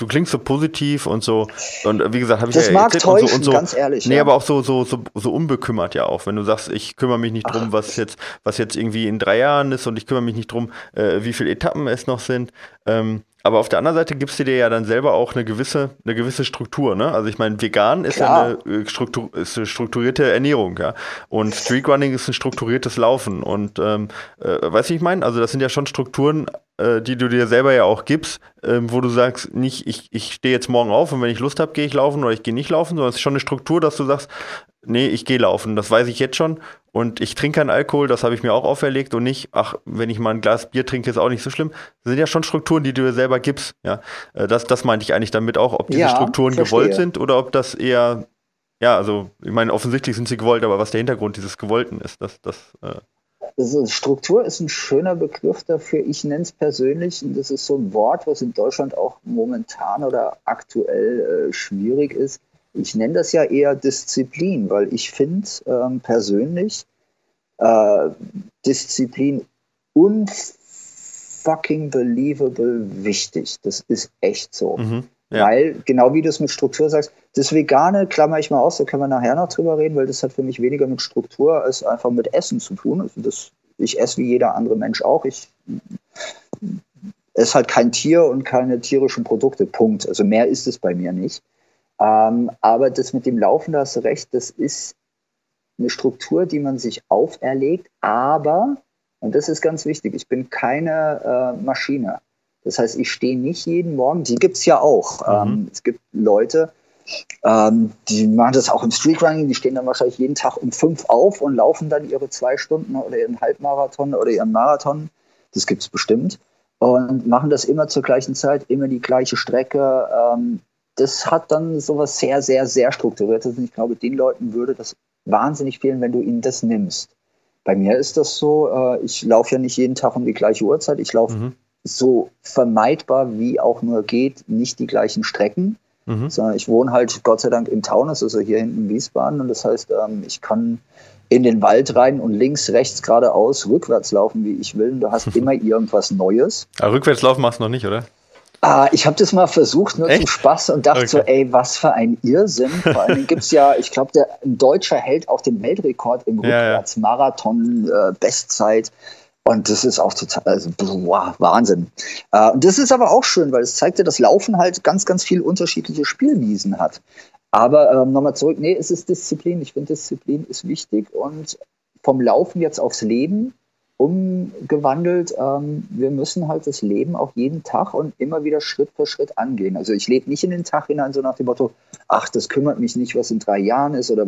du klingst so positiv und so und wie gesagt habe ich das ja mag täuschen, und so, und so ganz ehrlich nee ja. aber auch so, so so so unbekümmert ja auch wenn du sagst ich kümmere mich nicht drum Ach. was jetzt was jetzt irgendwie in drei Jahren ist und ich kümmere mich nicht drum äh, wie viele Etappen es noch sind ähm, aber auf der anderen Seite gibst du dir ja dann selber auch eine gewisse, eine gewisse Struktur, ne? Also ich meine, vegan ist Klar. ja eine, äh, Struktur, ist eine strukturierte Ernährung, ja. Und Streetrunning ist ein strukturiertes Laufen. Und ähm, äh, weißt du, ich meine? Also das sind ja schon Strukturen, äh, die du dir selber ja auch gibst, äh, wo du sagst, nicht, ich, ich stehe jetzt morgen auf und wenn ich Lust habe, gehe ich laufen oder ich gehe nicht laufen, sondern es ist schon eine Struktur, dass du sagst, nee, ich gehe laufen, das weiß ich jetzt schon. Und ich trinke keinen Alkohol, das habe ich mir auch auferlegt und nicht, ach, wenn ich mal ein Glas Bier trinke, ist auch nicht so schlimm. Das sind ja schon Strukturen, die du dir selber gibst. Ja, äh, das, das meinte ich eigentlich damit auch, ob diese ja, Strukturen verstehe. gewollt sind oder ob das eher, ja, also, ich meine, offensichtlich sind sie gewollt, aber was der Hintergrund dieses Gewollten ist, das, das. Äh also Struktur ist ein schöner Begriff dafür. Ich nenne es persönlich, und das ist so ein Wort, was in Deutschland auch momentan oder aktuell äh, schwierig ist ich nenne das ja eher Disziplin, weil ich finde ähm, persönlich äh, Disziplin unfucking believable wichtig. Das ist echt so. Mhm, ja. Weil, genau wie du es mit Struktur sagst, das Vegane klammer ich mal aus, da können wir nachher noch drüber reden, weil das hat für mich weniger mit Struktur als einfach mit Essen zu tun. Also das, ich esse wie jeder andere Mensch auch. Ich esse halt kein Tier und keine tierischen Produkte. Punkt. Also mehr ist es bei mir nicht. Ähm, aber das mit dem Laufen, da hast du recht, das ist eine Struktur, die man sich auferlegt, aber, und das ist ganz wichtig, ich bin keine äh, Maschine. Das heißt, ich stehe nicht jeden Morgen, die gibt es ja auch. Mhm. Ähm, es gibt Leute, ähm, die machen das auch im Streetrunning, die stehen dann wahrscheinlich jeden Tag um fünf auf und laufen dann ihre zwei Stunden oder ihren Halbmarathon oder ihren Marathon. Das gibt es bestimmt. Und machen das immer zur gleichen Zeit, immer die gleiche Strecke. Ähm, das hat dann sowas sehr, sehr, sehr strukturiertes. Und ich glaube, den Leuten würde das wahnsinnig fehlen, wenn du ihnen das nimmst. Bei mir ist das so, äh, ich laufe ja nicht jeden Tag um die gleiche Uhrzeit. Ich laufe mhm. so vermeidbar wie auch nur geht, nicht die gleichen Strecken. Mhm. Sondern ich wohne halt Gott sei Dank im Taunus, also hier hinten in Wiesbaden. Und das heißt, ähm, ich kann in den Wald rein und links, rechts, geradeaus, rückwärts laufen, wie ich will. Und du hast immer irgendwas Neues. Aber rückwärts laufen machst du noch nicht, oder? Ah, ich habe das mal versucht, nur Echt? zum Spaß und dachte okay. so, ey, was für ein Irrsinn. Vor allem gibt es ja, ich glaube, ein Deutscher hält auch den Weltrekord im Rückwärtsmarathon, äh, Bestzeit. Und das ist auch total, also, boah, Wahnsinn. Äh, und das ist aber auch schön, weil es zeigt dir, dass Laufen halt ganz, ganz viele unterschiedliche Spielwiesen hat. Aber ähm, nochmal zurück, nee, es ist Disziplin. Ich finde, Disziplin ist wichtig und vom Laufen jetzt aufs Leben umgewandelt. Ähm, wir müssen halt das Leben auch jeden Tag und immer wieder Schritt für Schritt angehen. Also ich lebe nicht in den Tag hinein so nach dem Motto, ach, das kümmert mich nicht, was in drei Jahren ist oder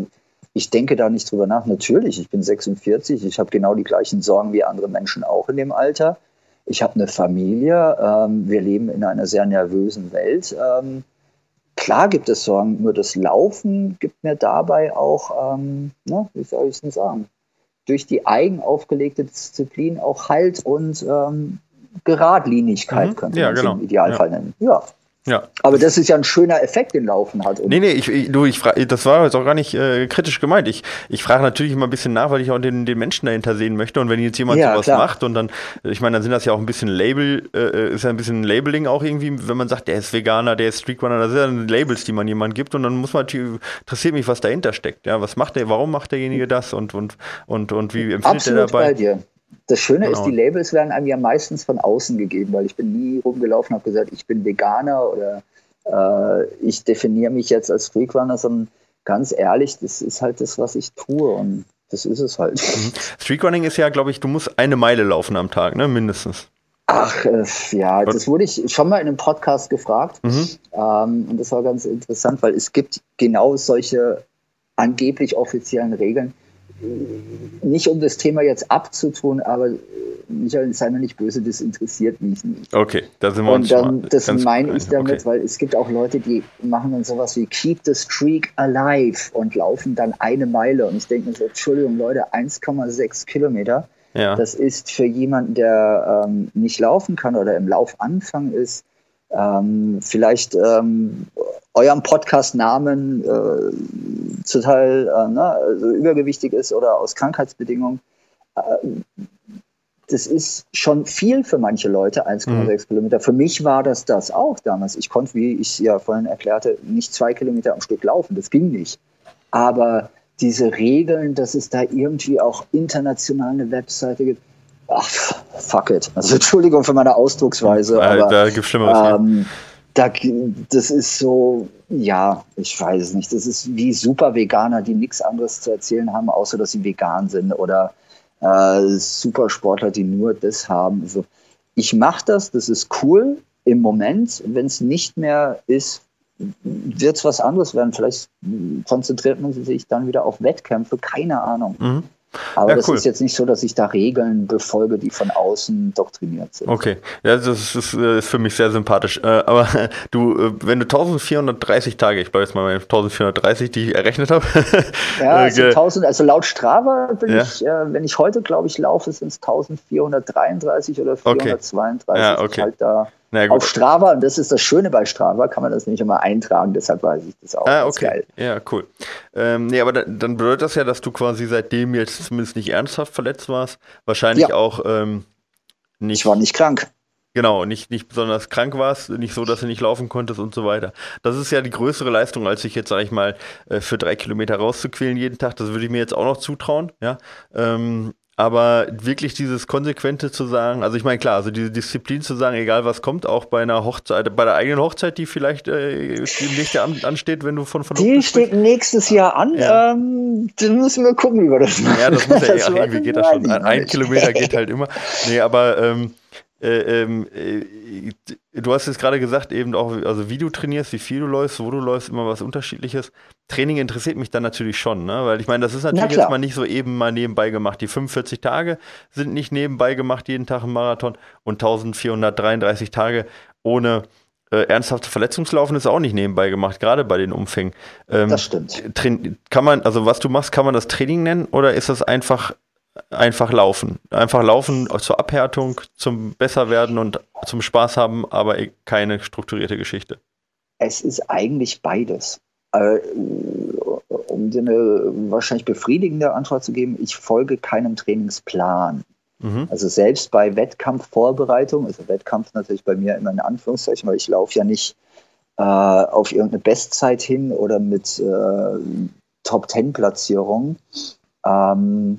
ich denke da nicht drüber nach. Natürlich, ich bin 46, ich habe genau die gleichen Sorgen wie andere Menschen auch in dem Alter. Ich habe eine Familie, ähm, wir leben in einer sehr nervösen Welt. Ähm, klar gibt es Sorgen, nur das Laufen gibt mir dabei auch, ähm, na, wie soll ich es denn sagen, durch die eigen aufgelegte Disziplin auch Halt und ähm, Geradlinigkeit, mhm. könnte ja, man genau. im Idealfall ja. nennen. Ja. Ja. Aber das ist ja ein schöner Effekt, den Laufen hat. Und nee, nee, ich, ich, du, ich frage, das war jetzt auch gar nicht äh, kritisch gemeint. Ich, ich frage natürlich immer ein bisschen nach, weil ich auch den, den Menschen dahinter sehen möchte. Und wenn jetzt jemand ja, sowas klar. macht und dann, ich meine, dann sind das ja auch ein bisschen Label, äh, ist ja ein bisschen Labeling auch irgendwie, wenn man sagt, der ist Veganer, der ist Streetrunner, das sind ja Labels, die man jemandem gibt. Und dann muss man natürlich, interessiert mich, was dahinter steckt. Ja, was macht der, warum macht derjenige das und, und, und, und wie empfindet Absolut er dabei? Bei dir. Das Schöne genau. ist, die Labels werden einem ja meistens von außen gegeben, weil ich bin nie rumgelaufen und habe gesagt, ich bin Veganer oder äh, ich definiere mich jetzt als Freakrunner, sondern ganz ehrlich, das ist halt das, was ich tue und das ist es halt. Mhm. Streakrunning ist ja, glaube ich, du musst eine Meile laufen am Tag, ne? Mindestens. Ach äh, ja, das wurde ich schon mal in einem Podcast gefragt. Mhm. Ähm, und das war ganz interessant, weil es gibt genau solche angeblich offiziellen Regeln. Nicht um das Thema jetzt abzutun, aber Michael, sei mir nicht böse, das interessiert mich nicht. Okay, da sind wir Und dann, das meine ich damit, okay. weil es gibt auch Leute, die machen dann sowas wie Keep the Streak Alive und laufen dann eine Meile. Und ich denke mir so, Entschuldigung, Leute, 1,6 Kilometer. Ja. Das ist für jemanden, der ähm, nicht laufen kann oder im Laufanfang ist, ähm, vielleicht ähm, eurem Podcast-Namen äh, total äh, ne, also übergewichtig ist oder aus Krankheitsbedingungen. Äh, das ist schon viel für manche Leute, 1,6 mhm. Kilometer. Für mich war das das auch damals. Ich konnte, wie ich ja vorhin erklärte, nicht zwei Kilometer am Stück laufen. Das ging nicht. Aber diese Regeln, dass es da irgendwie auch international eine Webseite gibt, ach, fuck it. Also Entschuldigung für meine Ausdrucksweise. Ja, aber, da gibt Schlimmeres. Ähm, da, das ist so, ja, ich weiß es nicht. Das ist wie super Veganer, die nichts anderes zu erzählen haben, außer dass sie vegan sind oder äh, Supersportler, die nur das haben. Also ich mache das, das ist cool im Moment. Wenn es nicht mehr ist, wird es was anderes werden. Vielleicht konzentriert man sich dann wieder auf Wettkämpfe, keine Ahnung. Mhm. Aber ja, das cool. ist jetzt nicht so, dass ich da Regeln befolge, die von außen doktriniert sind. Okay, ja, das ist, ist, äh, ist für mich sehr sympathisch. Äh, aber du, äh, wenn du 1430 Tage, ich bleibe jetzt mal bei 1430, die ich errechnet habe. ja, also, 1000, also laut Strava bin ja. ich, wenn ich heute, glaube ich, laufe, sind es 1433 oder 432. Okay. Ja, okay. Halt da auf Strava, und das ist das Schöne bei Strava, kann man das nämlich immer eintragen, deshalb weiß ich das auch. Ah, okay. Geil. Ja, cool. Ähm, nee, aber da, dann bedeutet das ja, dass du quasi seitdem jetzt zumindest nicht ernsthaft verletzt warst. Wahrscheinlich ja. auch ähm, nicht. Ich war nicht krank. Genau, nicht, nicht besonders krank warst, nicht so, dass du nicht laufen konntest und so weiter. Das ist ja die größere Leistung, als sich jetzt, sag ich mal, äh, für drei Kilometer rauszuquälen jeden Tag. Das würde ich mir jetzt auch noch zutrauen, ja. Ähm, aber wirklich dieses Konsequente zu sagen, also ich meine, klar, also diese Disziplin zu sagen, egal was kommt, auch bei einer Hochzeit, bei der eigenen Hochzeit, die vielleicht äh, demnächst an, ansteht, wenn du von von Die steht nächstes Jahr an. Ja. Ähm, dann müssen wir gucken, wie wir das machen. Ja, das muss ja, das irgendwie geht das schon. Ein, ein Kilometer geht halt immer. Nee, aber ähm, äh, ähm, äh, du hast jetzt gerade gesagt, eben auch, also wie du trainierst, wie viel du läufst, wo du läufst, immer was unterschiedliches. Training interessiert mich dann natürlich schon, ne? Weil ich meine, das ist natürlich jetzt mal nicht so eben mal nebenbei gemacht. Die 45 Tage sind nicht nebenbei gemacht, jeden Tag im Marathon und 1433 Tage ohne äh, ernsthafte Verletzungslaufen ist auch nicht nebenbei gemacht, gerade bei den Umfängen. Ähm, das stimmt. Kann man, also was du machst, kann man das Training nennen oder ist das einfach einfach laufen? Einfach laufen zur Abhärtung, zum Besserwerden und zum Spaß haben, aber keine strukturierte Geschichte. Es ist eigentlich beides. Äh, um dir eine wahrscheinlich befriedigende Antwort zu geben, ich folge keinem Trainingsplan. Mhm. Also selbst bei Wettkampfvorbereitung, also Wettkampf natürlich bei mir immer in Anführungszeichen, weil ich laufe ja nicht äh, auf irgendeine Bestzeit hin oder mit äh, Top-Ten-Platzierung. Ähm, nee,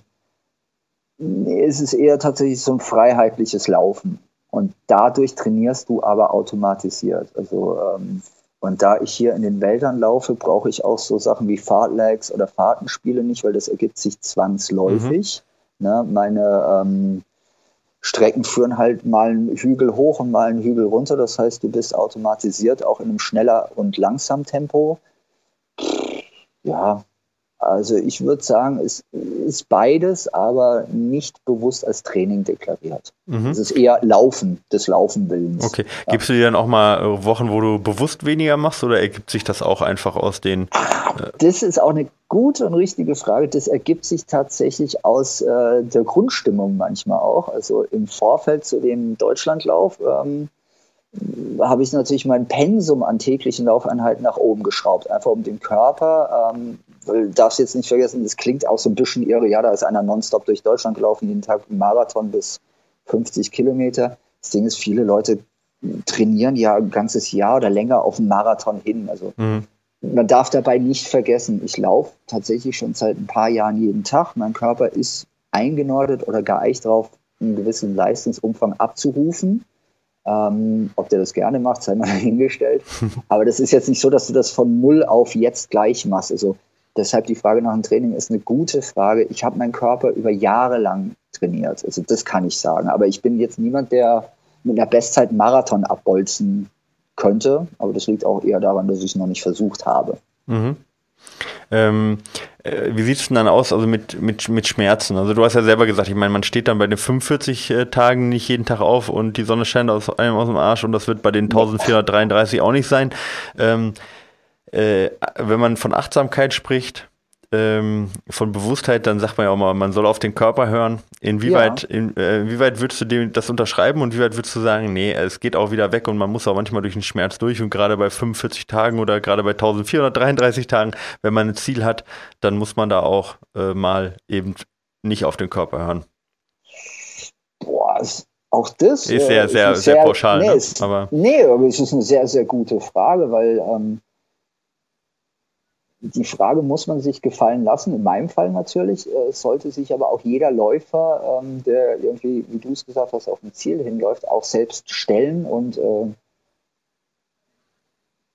es ist eher tatsächlich so ein freiheitliches Laufen. Und dadurch trainierst du aber automatisiert. Also ähm, und da ich hier in den Wäldern laufe, brauche ich auch so Sachen wie Fahrtlags oder Fahrtenspiele nicht, weil das ergibt sich zwangsläufig. Mhm. Ne, meine ähm, Strecken führen halt mal einen Hügel hoch und mal einen Hügel runter. Das heißt, du bist automatisiert auch in einem schneller und langsam Tempo. Ja, also ich würde sagen, es ist beides, aber nicht bewusst als Training deklariert. Mhm. Es ist eher Laufen, des Laufenwillens. Okay. Ja. Gibst du dir dann auch mal äh, Wochen, wo du bewusst weniger machst oder ergibt sich das auch einfach aus den. Äh das ist auch eine gute und richtige Frage. Das ergibt sich tatsächlich aus äh, der Grundstimmung manchmal auch. Also im Vorfeld zu dem Deutschlandlauf. Ähm, habe ich natürlich mein Pensum an täglichen Laufeinheiten nach oben geschraubt, einfach um den Körper ähm, darfst jetzt nicht vergessen, das klingt auch so ein bisschen irre. Ja, da ist einer nonstop durch Deutschland gelaufen, jeden Tag Marathon bis 50 Kilometer. Das Ding ist, viele Leute trainieren ja ein ganzes Jahr oder länger auf einen Marathon hin. Also mhm. man darf dabei nicht vergessen, ich laufe tatsächlich schon seit ein paar Jahren jeden Tag. Mein Körper ist eingenordet oder geeicht darauf, einen gewissen Leistungsumfang abzurufen. Ähm, ob der das gerne macht, sei mal dahingestellt. Aber das ist jetzt nicht so, dass du das von null auf jetzt gleich machst. Also Deshalb die Frage nach dem Training ist eine gute Frage. Ich habe meinen Körper über Jahre lang trainiert. Also das kann ich sagen. Aber ich bin jetzt niemand, der mit einer Bestzeit Marathon abbolzen könnte. Aber das liegt auch eher daran, dass ich es noch nicht versucht habe. Mhm. Ähm, äh, wie sieht es denn dann aus, also mit, mit, mit Schmerzen? Also du hast ja selber gesagt, ich meine, man steht dann bei den 45 äh, Tagen nicht jeden Tag auf und die Sonne scheint aus einem aus dem Arsch und das wird bei den 1433 auch nicht sein. Ähm, äh, wenn man von Achtsamkeit spricht, ähm, von Bewusstheit, dann sagt man ja auch mal, man soll auf den Körper hören. Inwieweit, ja. in, äh, inwieweit würdest du dem das unterschreiben und wie weit würdest du sagen, nee, es geht auch wieder weg und man muss auch manchmal durch den Schmerz durch und gerade bei 45 Tagen oder gerade bei 1433 Tagen, wenn man ein Ziel hat, dann muss man da auch äh, mal eben nicht auf den Körper hören. Boah, auch das ist sehr, äh, sehr, sehr, sehr, pauschal. Nee, ne? ist, aber, nee, aber es ist eine sehr, sehr gute Frage, weil ähm, die Frage muss man sich gefallen lassen, in meinem Fall natürlich, äh, sollte sich aber auch jeder Läufer, ähm, der irgendwie, wie du es gesagt hast, auf ein Ziel hinläuft, auch selbst stellen und äh,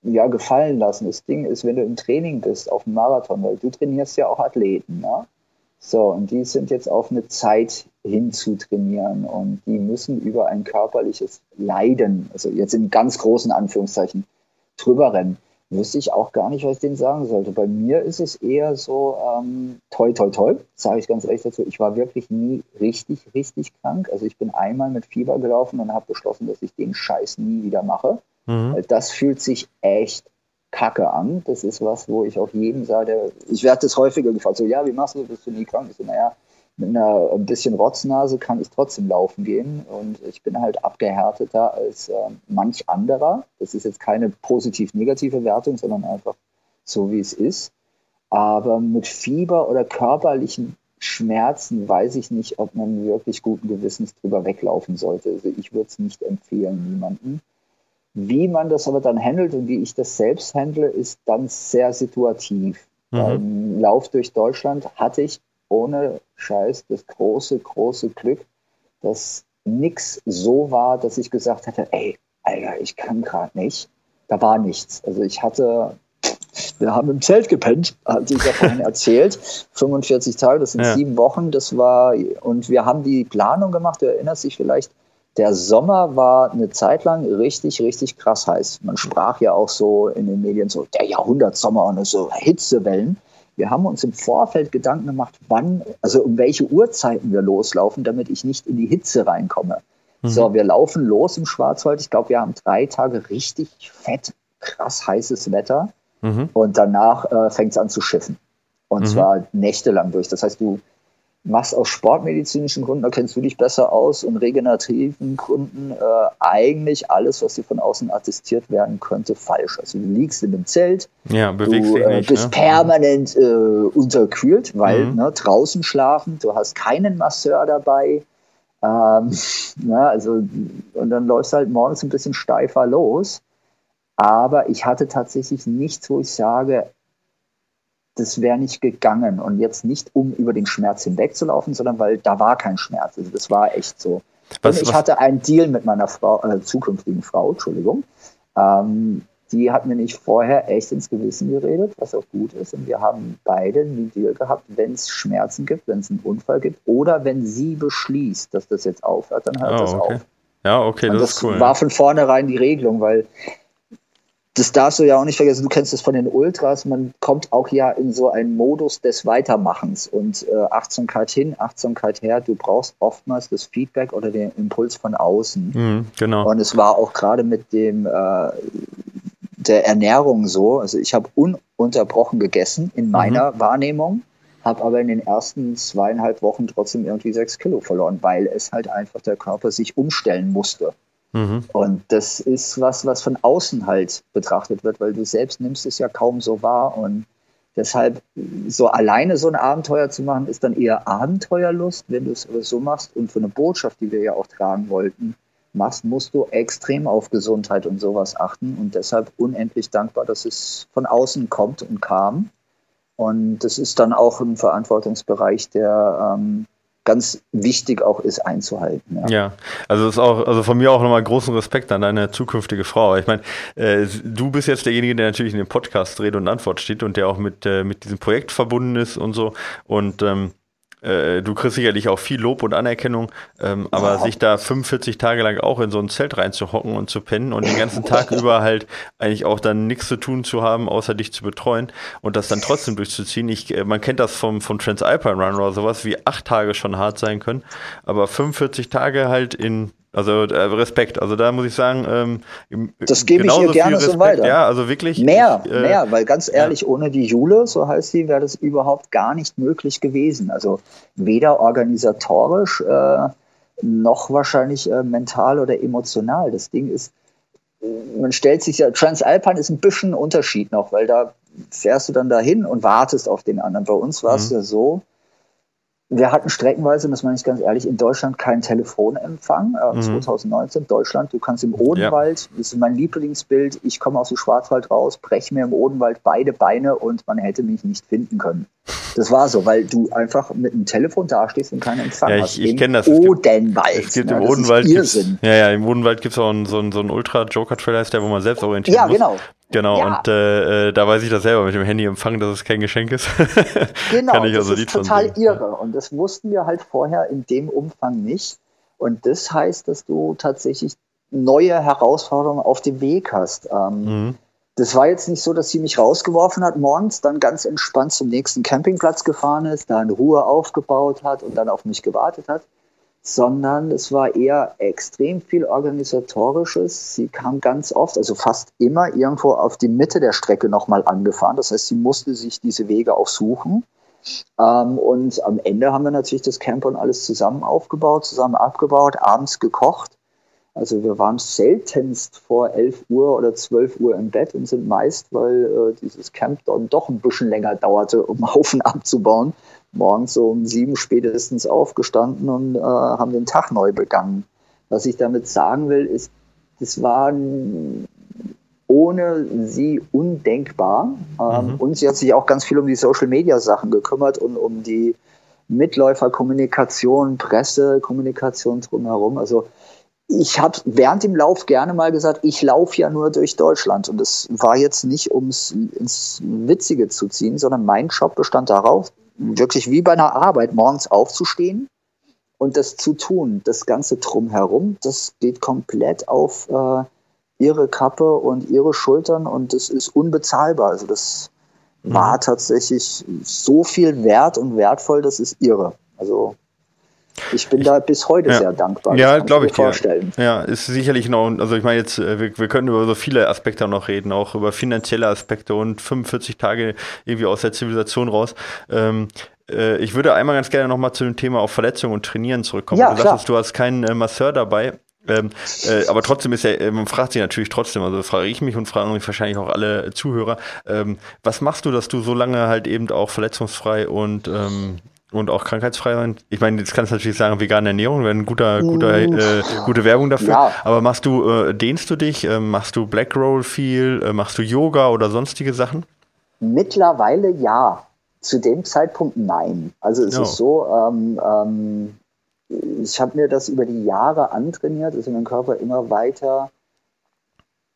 ja, gefallen lassen. Das Ding ist, wenn du im Training bist, auf dem Marathon, weil du trainierst ja auch Athleten, ne? So, und die sind jetzt auf eine Zeit hin zu trainieren und die müssen über ein körperliches Leiden, also jetzt in ganz großen Anführungszeichen, drüber rennen wüsste ich auch gar nicht, was ich denen sagen sollte. Bei mir ist es eher so, ähm, toi, toi, toi, sage ich ganz ehrlich dazu. Ich war wirklich nie richtig, richtig krank. Also ich bin einmal mit Fieber gelaufen und habe beschlossen, dass ich den Scheiß nie wieder mache. Mhm. Das fühlt sich echt kacke an. Das ist was, wo ich auf jeden sage, ich werde das häufiger gefragt, so, ja, wie machst du, bist du nie krank? Ich so, naja, mit einer ein bisschen Rotznase kann ich trotzdem laufen gehen und ich bin halt abgehärteter als äh, manch anderer. Das ist jetzt keine positiv-negative Wertung, sondern einfach so, wie es ist. Aber mit Fieber oder körperlichen Schmerzen weiß ich nicht, ob man wirklich guten Gewissens drüber weglaufen sollte. Also ich würde es nicht empfehlen, niemanden. Wie man das aber dann handelt und wie ich das selbst handle, ist dann sehr situativ. Mhm. Beim Lauf durch Deutschland hatte ich ohne Scheiß das große, große Glück, dass nichts so war, dass ich gesagt hätte, ey, Alter, ich kann gerade nicht. Da war nichts. Also ich hatte, wir haben im Zelt gepennt, hatte ich ja vorhin erzählt. 45 Tage, das sind ja. sieben Wochen. Das war, und wir haben die Planung gemacht, du erinnerst dich vielleicht, der Sommer war eine Zeit lang richtig, richtig krass heiß. Man sprach ja auch so in den Medien so, der Jahrhundertsommer und so Hitzewellen. Wir haben uns im Vorfeld Gedanken gemacht, wann, also um welche Uhrzeiten wir loslaufen, damit ich nicht in die Hitze reinkomme. Mhm. So, wir laufen los im Schwarzwald. Ich glaube, wir haben drei Tage richtig fett, krass heißes Wetter. Mhm. Und danach äh, fängt es an zu schiffen. Und mhm. zwar nächtelang durch. Das heißt, du machst aus sportmedizinischen Gründen, da kennst du dich besser aus, und regenerativen Gründen äh, eigentlich alles, was dir von außen attestiert werden könnte, falsch. Also du liegst in einem Zelt, ja, bewegst du dich äh, nicht, bist ne? permanent äh, unterkühlt, weil Mhm. ne, draußen schlafen, du hast keinen Masseur dabei. Ähm, na, also, und dann läufst du halt morgens ein bisschen steifer los. Aber ich hatte tatsächlich nichts, wo ich sage, das wäre nicht gegangen. Und jetzt nicht, um über den Schmerz hinwegzulaufen, sondern weil da war kein Schmerz. Also das war echt so. Was- und ich was- hatte einen Deal mit meiner Frau, äh, zukünftigen Frau, Entschuldigung. Ähm, die hat mir nicht vorher echt ins Gewissen geredet, was auch gut ist. Und wir haben beide einen Deal gehabt, wenn es Schmerzen gibt, wenn es einen Unfall gibt oder wenn sie beschließt, dass das jetzt aufhört, dann hört Oh, das okay. auf. Ja, okay, das, das ist cool. war von vornherein die Regelung, weil das darfst du ja auch nicht vergessen. Du kennst es von den Ultras. Man kommt auch ja in so einen Modus des Weitermachens und äh, Achtsamkeit hin, Achtsamkeit her. Du brauchst oftmals das Feedback oder den Impuls von außen. Mhm, genau. Und es war auch gerade mit dem äh, der Ernährung so. Also ich habe ununterbrochen gegessen in meiner Wahrnehmung, habe aber in den ersten zweieinhalb Wochen trotzdem irgendwie sechs Kilo verloren, weil es halt einfach der Körper sich umstellen musste. Mhm. Und das ist was, was von außen halt betrachtet wird, weil du selbst nimmst es ja kaum so wahr. Und deshalb so alleine so ein Abenteuer zu machen, ist dann eher Abenteuerlust. Wenn du es so machst und für eine Botschaft, die wir ja auch tragen wollten, machst, musst du extrem auf Gesundheit und sowas achten. Und deshalb unendlich dankbar, dass es von außen kommt und kam. Und das ist dann auch ein Verantwortungsbereich, der ähm, ganz wichtig auch ist einzuhalten. Ja. Ja, also ist auch, also von mir auch nochmal großen Respekt an deine zukünftige Frau. Ich meine, äh, du bist jetzt derjenige, der natürlich in dem Podcast Rede und Antwort steht und der auch mit, äh, mit diesem Projekt verbunden ist und so. Und ähm, äh, du kriegst sicherlich auch viel Lob und Anerkennung, ähm, aber Ja. sich da 45 Tage lang auch in so ein Zelt reinzuhocken und zu pennen und den ganzen Tag über halt eigentlich auch dann nichts zu tun zu haben, außer dich zu betreuen und das dann trotzdem durchzuziehen. Ich, äh, man kennt das vom, vom Transalpine Run oder sowas, wie acht Tage schon hart sein können, aber 45 Tage halt in also äh, Respekt, also da muss ich sagen, ähm, Das gebe ich ihr gerne so weiter. Ja, also wirklich. Mehr, ich, äh, mehr, weil ganz ehrlich, ohne die Jule, so heißt sie, wäre das überhaupt gar nicht möglich gewesen. Also weder organisatorisch äh, noch wahrscheinlich äh, mental oder emotional. Das Ding ist, man stellt sich ja, Transalpine ist ein bisschen ein Unterschied noch, weil da fährst du dann dahin und wartest auf den anderen. Bei uns war es Mhm. ja so, wir hatten streckenweise, das meine ich ganz ehrlich, in Deutschland keinen Telefonempfang. Äh, Mhm. 2019, Deutschland, du kannst im Odenwald, das ist mein Lieblingsbild, ich komme aus dem Schwarzwald raus, breche mir im Odenwald beide Beine und man hätte mich nicht finden können. Das war so, weil du einfach mit dem Telefon dastehst und keinen Empfang Ja, ich- hast. ich Im kenn das. Odenwald. Es gibt ne? im Das ist Odenwald ja, ja, im Odenwald gibt es auch einen, so einen, so einen Ultra-Joker-Trailer, ist der, wo man selbst orientieren Ja, muss. genau. Genau, Ja. und äh, äh, da weiß ich das selber mit dem Handy empfangen, dass es kein Geschenk ist. Genau, Kann ich das also ist Lied von total irre. Und das wussten wir halt vorher in dem Umfang nicht. Und das heißt, dass du tatsächlich neue Herausforderungen auf dem Weg hast. Ähm, Mhm. Das war jetzt nicht so, dass sie mich rausgeworfen hat morgens, dann ganz entspannt zum nächsten Campingplatz gefahren ist, da in Ruhe aufgebaut hat und dann auf mich gewartet hat, sondern es war eher extrem viel organisatorisches. Sie kam ganz oft, also fast immer irgendwo auf die Mitte der Strecke nochmal angefahren. Das heißt, sie musste sich diese Wege auch suchen. Ähm, und am Ende haben wir natürlich das Camp und alles zusammen aufgebaut, zusammen abgebaut, abends gekocht. Also wir waren seltenst vor 11 Uhr oder 12 Uhr im Bett und sind meist, weil äh, dieses Camp dann doch ein bisschen länger dauerte, um Haufen abzubauen, morgens so um sieben spätestens aufgestanden und äh, haben den Tag neu begangen. Was ich damit sagen will, ist, das war ohne sie undenkbar. Ähm, Mhm. Und sie hat sich auch ganz viel um die Social-Media-Sachen gekümmert und um die Mitläuferkommunikation, Pressekommunikation drumherum. Also ich habe während dem Lauf gerne mal gesagt, ich laufe ja nur durch Deutschland. Und das war jetzt nicht, um es ins Witzige zu ziehen, sondern mein Job bestand darauf, wirklich wie bei einer Arbeit morgens aufzustehen und das zu tun. Das Ganze drumherum, das geht komplett auf äh, ihre Kappe und ihre Schultern und das ist unbezahlbar. Also das Mhm. war tatsächlich so viel wert und wertvoll, das ist irre. Also Ich bin da bis heute ja. sehr dankbar. Ja, glaube ich dir. Vorstellen. Ja, ist sicherlich noch, also ich meine jetzt, äh, wir, wir können über so viele Aspekte noch reden, auch über finanzielle Aspekte und 45 Tage irgendwie aus der Zivilisation raus. Ähm, äh, ich würde einmal ganz gerne nochmal zu dem Thema auf Verletzungen und Trainieren zurückkommen. Ja, du sagtest, du hast keinen äh, Masseur dabei. Ähm, äh, aber trotzdem ist ja, äh, man fragt sich natürlich trotzdem, also frage ich mich und fragen mich wahrscheinlich auch alle Zuhörer, ähm, was machst du, dass du so lange halt eben auch verletzungsfrei und ähm, und auch krankheitsfrei sein. Ich meine, jetzt kannst du natürlich sagen, vegane Ernährung wäre eine guter, guter, äh, gute Werbung dafür. Ja. Aber machst du, äh, dehnst du dich, äh, machst du Black Roll viel, äh, machst du Yoga oder sonstige Sachen? Mittlerweile ja. Zu dem Zeitpunkt nein. Also es oh. ist so, ähm, ähm, ich habe mir das über die Jahre antrainiert, also mein Körper immer weiter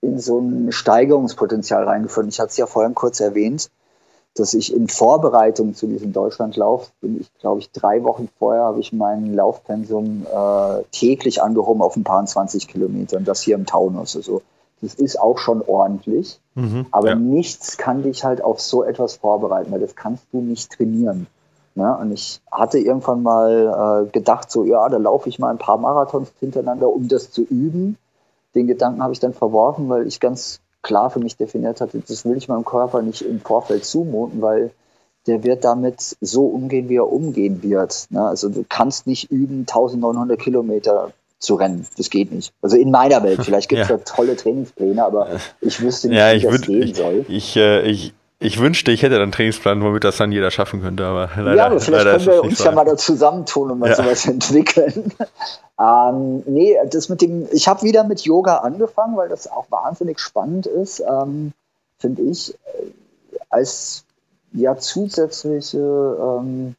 in so ein Steigerungspotenzial reingefunden. Ich hatte es ja vorhin kurz erwähnt, dass ich in Vorbereitung zu diesem Deutschlandlauf bin ich, glaube ich, drei Wochen vorher habe ich mein Laufpensum äh, täglich angehoben auf ein paar 20 Kilometern, das hier im Taunus. Also das ist auch schon ordentlich, mhm, aber ja. nichts kann dich halt auf so etwas vorbereiten, weil das kannst du nicht trainieren. Ne? Und ich hatte irgendwann mal äh, gedacht, so, ja, da laufe ich mal ein paar Marathons hintereinander, um das zu üben. Den Gedanken habe ich dann verworfen, weil ich ganz klar für mich definiert hatte, das will ich meinem Körper nicht im Vorfeld zumuten, weil der wird damit so umgehen, wie er umgehen wird. Ne? Also du kannst nicht üben, 1900 Kilometer zu rennen. Das geht nicht. Also in meiner Welt. Vielleicht gibt es ja. da tolle Trainingspläne, aber ich wüsste nicht, ja, wie das gehen ich, soll. Ich, äh, ich, ich wünschte, ich hätte einen Trainingsplan, womit das dann jeder schaffen könnte, aber leider. Ja, aber vielleicht können wir uns so. ja mal da zusammentun und mal ja. sowas entwickeln. ähm, nee, das mit dem, ich habe wieder mit Yoga angefangen, weil das auch wahnsinnig spannend ist, ähm, finde ich, äh, als ja zusätzliche ähm,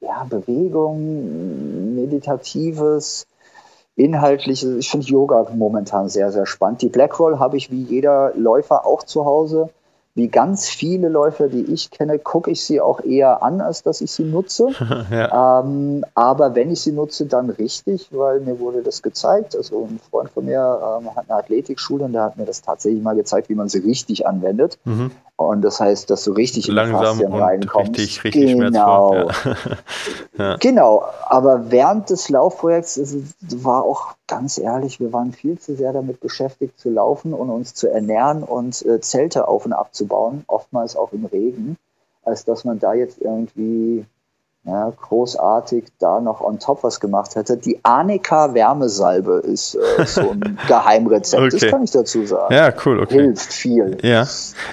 ja, Bewegung, meditatives, inhaltliches, ich finde Yoga momentan sehr, sehr spannend. Die Blackroll habe ich wie jeder Läufer auch zu Hause wie ganz viele Läufer, die ich kenne, gucke ich sie auch eher an, als dass ich sie nutze. ja. ähm, aber wenn ich sie nutze, dann richtig, weil mir wurde das gezeigt. Also ein Freund von mir ähm, hat eine Athletikschule und der hat mir das tatsächlich mal gezeigt, wie man sie richtig anwendet. Mhm. Und das heißt, dass du richtig Langsam in Faszien reinkommst. Richtig, richtig genau. Ja. ja. Genau. Aber während des Laufprojekts war auch ganz ehrlich, wir waren viel zu sehr damit beschäftigt zu laufen und uns zu ernähren und äh, Zelte auf und ab zu bauen, oftmals auch im Regen, als dass man da jetzt irgendwie ja, großartig da noch on top was gemacht hätte. Die Annika Wärmesalbe ist äh, so ein Geheimrezept, okay. das kann ich dazu sagen. Ja, cool, okay. Hilft viel. Ja.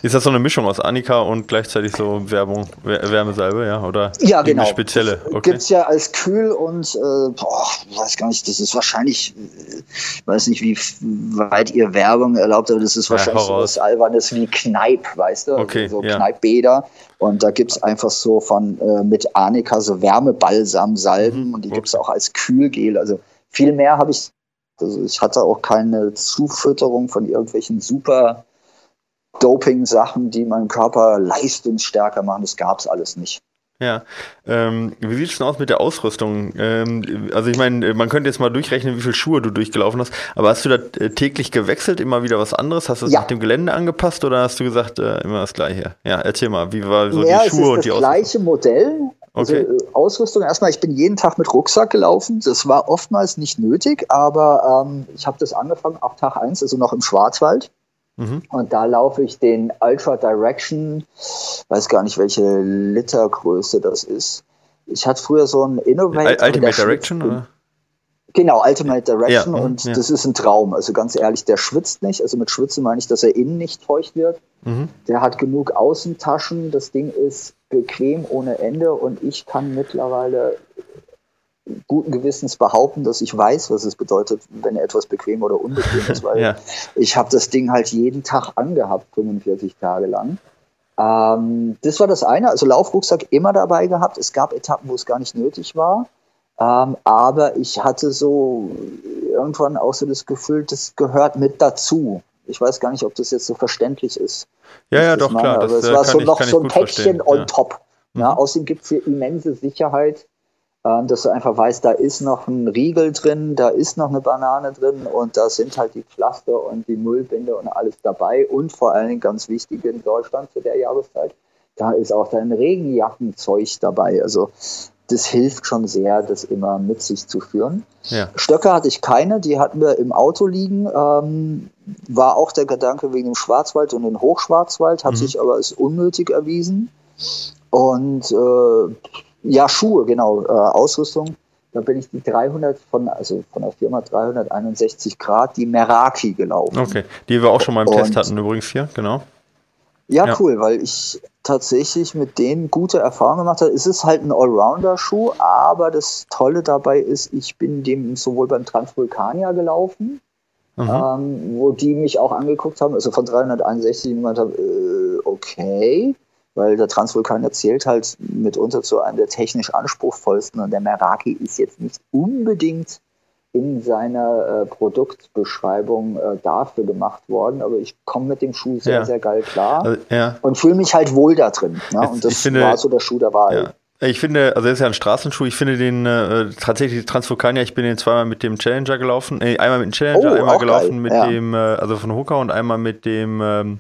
Ist das so eine Mischung aus Annika und gleichzeitig so Werbung, Wärmesalbe, ja? Oder ja, genau. eine spezielle? Okay. Gibt es ja als kühl und äh, boah, weiß gar nicht, das ist wahrscheinlich, ich äh, weiß nicht, wie weit ihr Werbung erlaubt, aber das ist wahrscheinlich ja, so was Albernes wie Kneipp, weißt du? Okay, also so ja. Kneippbäder und da gibt es einfach so von äh, mit Arnika so Wärmebalsam-Salben mhm, und die okay. gibt es auch als Kühlgel. Also viel mehr habe ich, also ich hatte auch keine Zufütterung von irgendwelchen super Doping-Sachen, die meinen Körper leistungsstärker machen. Das gab es alles nicht. Ja, ähm, wie sieht es denn aus mit der Ausrüstung? Ähm, also ich meine, man könnte jetzt mal durchrechnen, wie viele Schuhe du durchgelaufen hast, aber hast du da äh, täglich gewechselt, immer wieder was anderes? Hast du es ja. nach dem Gelände angepasst oder hast du gesagt, äh, immer das gleiche? Ja, erzähl mal, wie war so ja, die Schuhe und die Ausrüstung? das gleiche Modell. Also okay. Äh, Ausrüstung, erstmal, ich bin jeden Tag mit Rucksack gelaufen. Das war oftmals nicht nötig, aber ähm, ich habe das angefangen ab Tag 1, also noch im Schwarzwald. Mhm. Und da laufe ich den Ultra Direction, weiß gar nicht, welche Litergröße das ist. Ich hatte früher so ein Innovator. Ultimate Direction, oder? Genau, Ultimate Direction ja, und ja. das ist ein Traum. Also ganz ehrlich, der schwitzt nicht. Also mit Schwitzen meine ich, dass er innen nicht feucht wird. Mhm. Der hat genug Außentaschen. Das Ding ist bequem ohne Ende und ich kann mittlerweile guten Gewissens behaupten, dass ich weiß, was es bedeutet, wenn etwas bequem oder unbequem ist, weil ja. ich habe das Ding halt jeden Tag angehabt, 45 Tage lang. Ähm, das war das eine, also Laufrucksack immer dabei gehabt. Es gab Etappen, wo es gar nicht nötig war. Ähm, aber ich hatte so irgendwann auch so das Gefühl, das gehört mit dazu. Ich weiß gar nicht, ob das jetzt so verständlich ist. Ja, ja, doch, meine. klar. Aber es äh, war so ich, noch so ein Päckchen on ja. top. Ja, mhm. Außerdem gibt es hier immense Sicherheit dass du einfach weißt, da ist noch ein Riegel drin, da ist noch eine Banane drin und da sind halt die Pflaster und die Müllbinde und alles dabei. Und vor allen Dingen ganz wichtig in Deutschland zu der Jahreszeit, da ist auch dein Regenjackenzeug dabei. Also das hilft schon sehr, das immer mit sich zu führen. Ja. Stöcke hatte ich keine, die hatten wir im Auto liegen. Ähm, war auch der Gedanke wegen dem Schwarzwald und dem Hochschwarzwald, hat Mhm. sich aber als unnötig erwiesen. Und äh, ja, Schuhe, genau, äh, Ausrüstung. Da bin ich die 300 von, also von der Firma 361 Grad, die Meraki gelaufen. Okay, die wir auch schon mal im Test Und- hatten übrigens hier, genau. Ja, Ja. cool, weil ich tatsächlich mit denen gute Erfahrungen gemacht habe. Es ist halt ein Allrounder-Schuh, aber das Tolle dabei ist, ich bin dem sowohl beim Transvulkania gelaufen, Mhm. ähm, wo die mich auch angeguckt haben, also von 361 und gemeint haben, äh, okay, weil der Transvulkanier zählt halt mitunter zu einem der technisch anspruchsvollsten und der Meraki ist jetzt nicht unbedingt in seiner äh, Produktbeschreibung äh, dafür gemacht worden, aber ich komme mit dem Schuh sehr, Ja. sehr geil klar Also, ja, und fühle mich halt wohl da drin. Ne? Und das finde- war so der Schuh der Wahl. ja. Ich finde, also das ist ja ein Straßenschuh, ich finde den äh, tatsächlich Transvulkania, ich bin den zweimal mit dem Challenger gelaufen, äh, einmal mit dem Challenger, Oh, einmal gelaufen geil, mit ja. dem, äh, also von Hooker und einmal mit dem ähm,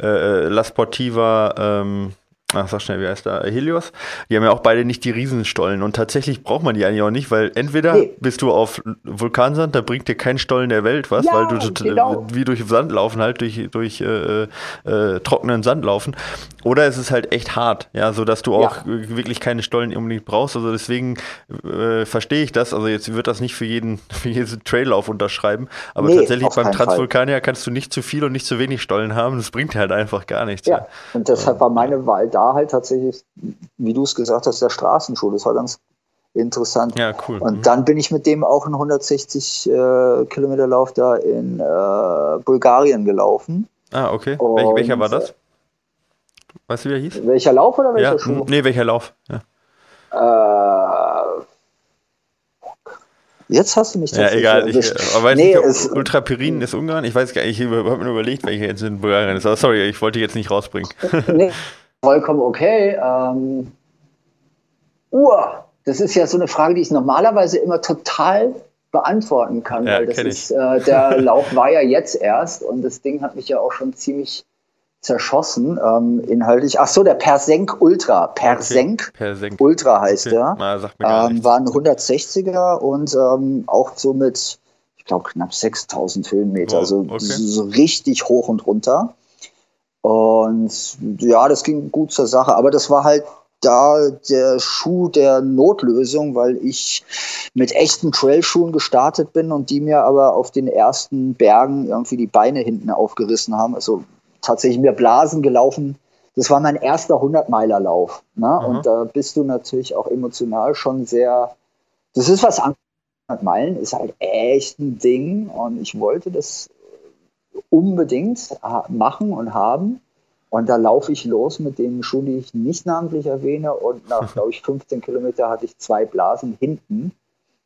äh, La Sportiva, ähm, ach sag schnell, wie heißt der, Helios. Die haben ja auch beide nicht die Riesenstollen und tatsächlich braucht man die eigentlich auch nicht, weil entweder Nee. bist du auf Vulkansand, da bringt dir kein Stollen der Welt was, Ja, weil du genau. wie durch Sand laufen, halt durch, durch äh, äh, trockenen Sand laufen. Oder es ist halt echt hart, ja, so dass du Ja. auch äh, wirklich keine Stollen unbedingt brauchst. Also deswegen äh, verstehe ich das. Also jetzt wird das nicht für jeden, für jeden Traillauf unterschreiben. Aber Nee, tatsächlich beim Fall. Transvulkanier kannst du nicht zu viel und nicht zu wenig Stollen haben. Das bringt dir halt einfach gar nichts. Ja, und deshalb war meine Wahl da halt tatsächlich, wie du es gesagt hast, der Straßenschuh. Das war ganz interessant. Ja, cool. Und Mhm. dann bin ich mit dem auch einen 160 äh, Kilometer Lauf da in äh, Bulgarien gelaufen. Ah, okay. Und- Welch, welcher war das? Weißt du, wie er hieß? Welcher Lauf oder welcher Ja, Schuh? nee, welcher Lauf? Ja, Äh, jetzt hast du mich ja tatsächlich egal. Ich, aber Nee, nicht, Ultrapirin ist Ungarn? Ich weiß gar nicht. Ich habe mir überlegt, welcher jetzt in Bulgarien ist. Aber sorry, ich wollte jetzt nicht rausbringen. nee, vollkommen okay. Ähm, Uhr, das ist ja so eine Frage, die ich normalerweise immer total beantworten kann, Ja, weil das ist, äh, der Lauf war ja jetzt erst und das Ding hat mich ja auch schon ziemlich zerschossen, ähm, inhaltlich. Ach so, der Persenk Ultra. Persenk Per Senk. Ultra heißt Okay. der. Na, Ähm, war ein 160er und ähm, auch so mit, ich glaube, knapp 6000 Höhenmeter. Wow, also okay. so richtig hoch und runter. Und ja, das ging gut zur Sache. Aber das war halt da der Schuh der Notlösung, weil ich mit echten Trailschuhen gestartet bin und die mir aber auf den ersten Bergen irgendwie die Beine hinten aufgerissen haben. Also tatsächlich mir Blasen gelaufen. Das war mein erster 100-Meiler-Lauf. Ne? Aha. Und da bist du natürlich auch emotional schon sehr. Das ist was anderes. 100 Meilen ist halt echt ein Ding und ich wollte das unbedingt ha- machen und haben. Und da laufe ich los mit den Schuhen, die ich nicht namentlich erwähne. Und nach, glaube ich, 15 Kilometer hatte ich zwei Blasen hinten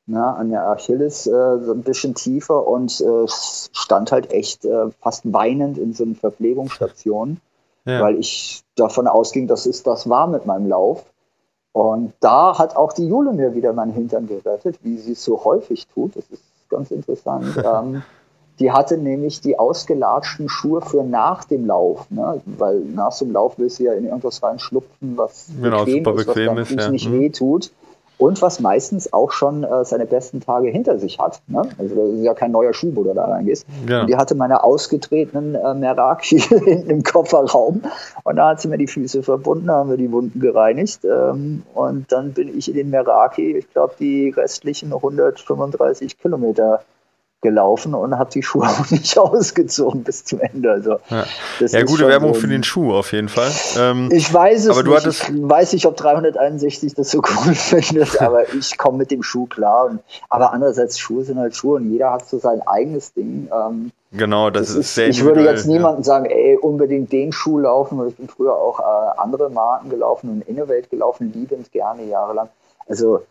na, an der Achilles äh, so ein bisschen tiefer und äh, stand halt echt äh, fast weinend in so einer Verpflegungsstation, Ja. weil ich davon ausging, dass es das war mit meinem Lauf. Und da hat auch die Jule mir wieder meinen Hintern gerettet, wie sie es so häufig tut. Das ist ganz interessant. ähm, die hatte nämlich die ausgelatschten Schuhe für nach dem Lauf, ne? weil nach so einem Lauf willst du ja in irgendwas reinschlupfen, was Genau, bequem super ist, was bequem ist, ja. nicht Mhm. weh tut und was meistens auch schon äh, seine besten Tage hinter sich hat. Ne? Also das ist ja kein neuer Schuh, wo du da reingehst. Ja. Und die hatte meine ausgetretenen äh, Meraki hinten im Kofferraum. Und da hat sie mir die Füße verbunden, haben wir die Wunden gereinigt. Ähm, und dann bin ich in den Meraki, ich glaube, die restlichen 135 Kilometer gelaufen und habe die Schuhe auch nicht ausgezogen bis zum Ende. Also, Ja, ja gute Werbung so für den Schuh auf jeden Fall. Ähm, ich weiß es Aber du nicht. hattest- ich weiß nicht, ob 361 das so cool findet, aber ich komme mit dem Schuh klar. Und, aber andererseits, Schuhe sind halt Schuhe und jeder hat so sein eigenes Ding. Ähm, genau, das, das ist sehr ich würde jetzt niemandem sagen, ey, unbedingt den Schuh laufen, weil ich bin früher auch äh, andere Marken gelaufen und Innovate gelaufen, liebend gerne jahrelang. Also,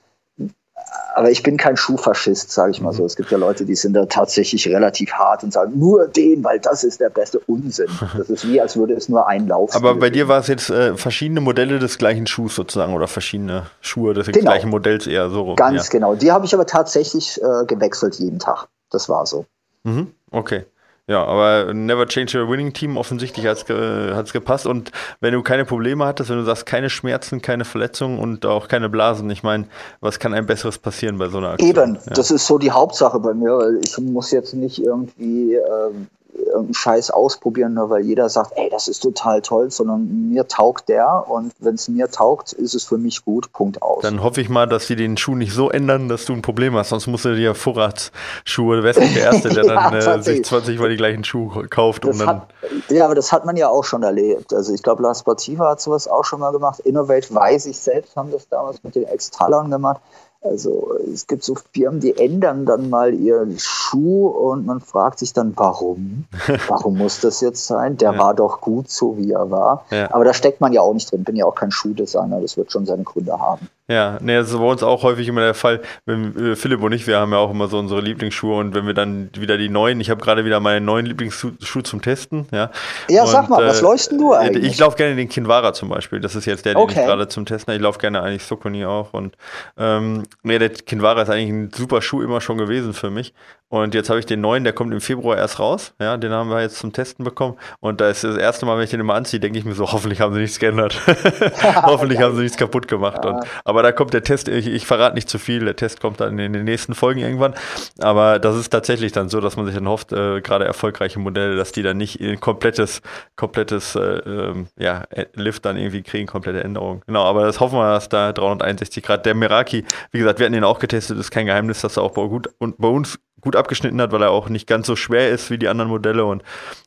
aber ich bin kein Schuhfaschist, sage ich mal Mhm. so. Es gibt ja Leute, die sind da tatsächlich relativ hart und sagen, nur den, weil das ist der beste Unsinn. Das ist wie, als würde es nur einen Lauf Aber bei dir war es jetzt äh, verschiedene Modelle des gleichen Schuhs sozusagen oder verschiedene Schuhe des Genau. gleichen Modells eher so rum. Ganz ja. genau. Die habe ich aber tatsächlich äh, gewechselt jeden Tag. Das war so. Mhm. Okay. Ja, aber Never Change a Winning Team, offensichtlich hat es ge gepasst. Und wenn du keine Probleme hattest, wenn du sagst, keine Schmerzen, keine Verletzungen und auch keine Blasen, ich meine, was kann ein besseres passieren bei so einer Aktion? Eben, ja. das ist so die Hauptsache bei mir, weil ich muss jetzt nicht irgendwie ähm, irgendeinen Scheiß ausprobieren, nur weil jeder sagt, ey, das ist total toll, sondern mir taugt der und wenn es mir taugt, ist es für mich gut, Punkt aus. Dann hoffe ich mal, dass sie den Schuh nicht so ändern, dass du ein Problem hast, sonst musst du dir Vorratsschuhe, du wärst nicht der Erste, der dann ja, äh, sich 20 mal die gleichen Schuhe kauft. und dann hat, ja, aber das hat man ja auch schon erlebt. Also ich glaube, La Sportiva hat sowas auch schon mal gemacht. Innovate weiß ich selbst, haben das damals mit den Extralern gemacht. Also es gibt so Firmen, die ändern dann mal ihren Schuh und man fragt sich dann, warum? Warum muss das jetzt sein? Der ja. war doch gut so, wie er war. Ja. Aber da steckt man ja auch nicht drin. Bin ja auch kein Schuhdesigner, das wird schon seine Gründe haben. Ja, ne, das ist bei uns auch häufig immer der Fall. Wenn äh, Philipp und ich, wir haben ja auch immer so unsere Lieblingsschuhe und wenn wir dann wieder die neuen, ich habe gerade wieder meinen neuen Lieblingsschuh zum Testen, ja. Ja, und, sag mal, äh, was läufst denn du eigentlich? Ich laufe gerne den Kinvara zum Beispiel. Das ist jetzt der, den okay. ich gerade zum Testen. Ich laufe gerne eigentlich Sokoni auch und ähm, ne, der Kinvara ist eigentlich ein super Schuh immer schon gewesen für mich. Und jetzt habe ich den neuen, der kommt im Februar erst raus. Ja, den haben wir jetzt zum Testen bekommen. Und da ist das erste Mal, wenn ich den immer anziehe, denke ich mir so, hoffentlich haben sie nichts geändert. hoffentlich haben sie nichts kaputt gemacht. Und, aber da kommt der Test, ich, ich verrate nicht zu viel, der Test kommt dann in den nächsten Folgen irgendwann. Aber das ist tatsächlich dann so, dass man sich dann hofft, äh, gerade erfolgreiche Modelle, dass die dann nicht ein komplettes, komplettes äh, ähm, ja, Lift dann irgendwie kriegen, komplette Änderungen. Genau, aber das hoffen wir, dass da 361 Grad. Der Meraki, wie gesagt, wir hatten den auch getestet, ist kein Geheimnis, dass er auch bei, gut, und bei uns gut abgeschnitten hat, weil er auch nicht ganz so schwer ist wie die anderen Modelle und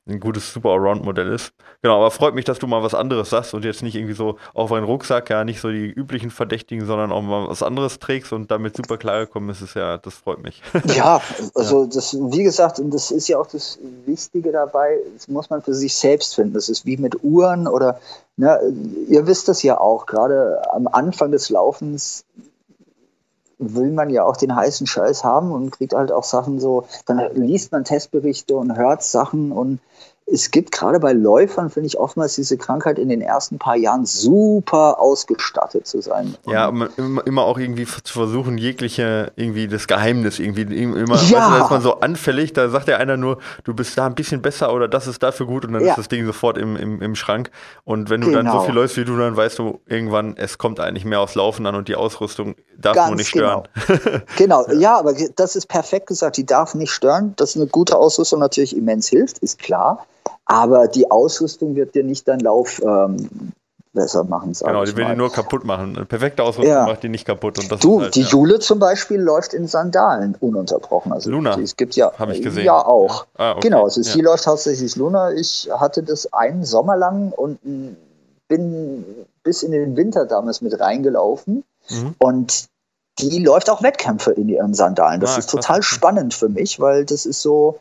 ein gutes Super Allround-Modell ist. Genau, aber freut mich, dass du mal was anderes sagst und jetzt nicht irgendwie so auf einen Rucksack, ja, nicht so die üblichen Verdächtigen, sondern auch mal was anderes trägst und damit super klar gekommen ist, ist ja, das freut mich. Ja, also das, wie gesagt, und das ist ja auch das Wichtige dabei, das muss man für sich selbst finden. Das ist wie mit Uhren oder, ne, ihr wisst das ja auch, gerade am Anfang des Laufens will man ja auch den heißen Scheiß haben und kriegt halt auch Sachen so, dann liest man Testberichte und hört Sachen und es gibt gerade bei Läufern, finde ich, oftmals diese Krankheit in den ersten paar Jahren super ausgestattet zu sein. Ja, immer, immer auch irgendwie zu versuchen, jegliche, irgendwie das Geheimnis, irgendwie immer, ja. weißt du, ist man so anfällig, da sagt ja einer nur, du bist da ein bisschen besser oder das ist dafür gut und dann ja. ist das Ding sofort im, im, im Schrank. Und wenn du genau. dann so genau. viel läufst wie du, dann weißt du irgendwann, es kommt eigentlich mehr aufs Laufen an und die Ausrüstung darf Ganz nur nicht stören. Genau, genau. ja. ja, aber das ist perfekt gesagt, die darf nicht stören. Dass eine gute Ausrüstung natürlich immens hilft, ist klar. Aber die Ausrüstung wird dir nicht deinen Lauf ähm, besser machen. Genau, die will die nur kaputt machen. Eine perfekte Ausrüstung ja. macht die nicht kaputt. Und das du, halt, die ja. Jule zum Beispiel läuft in Sandalen ununterbrochen. Also Luna. Es gibt ja, habe ich gesehen. Ja, auch. Ah, okay. Genau, also sie läuft hauptsächlich Luna. Ich hatte das einen Sommer lang und bin bis in den Winter damals mit reingelaufen. Mhm. Und die läuft auch Wettkämpfe in ihren Sandalen. Das ah, ist total spannend für mich, weil das ist so,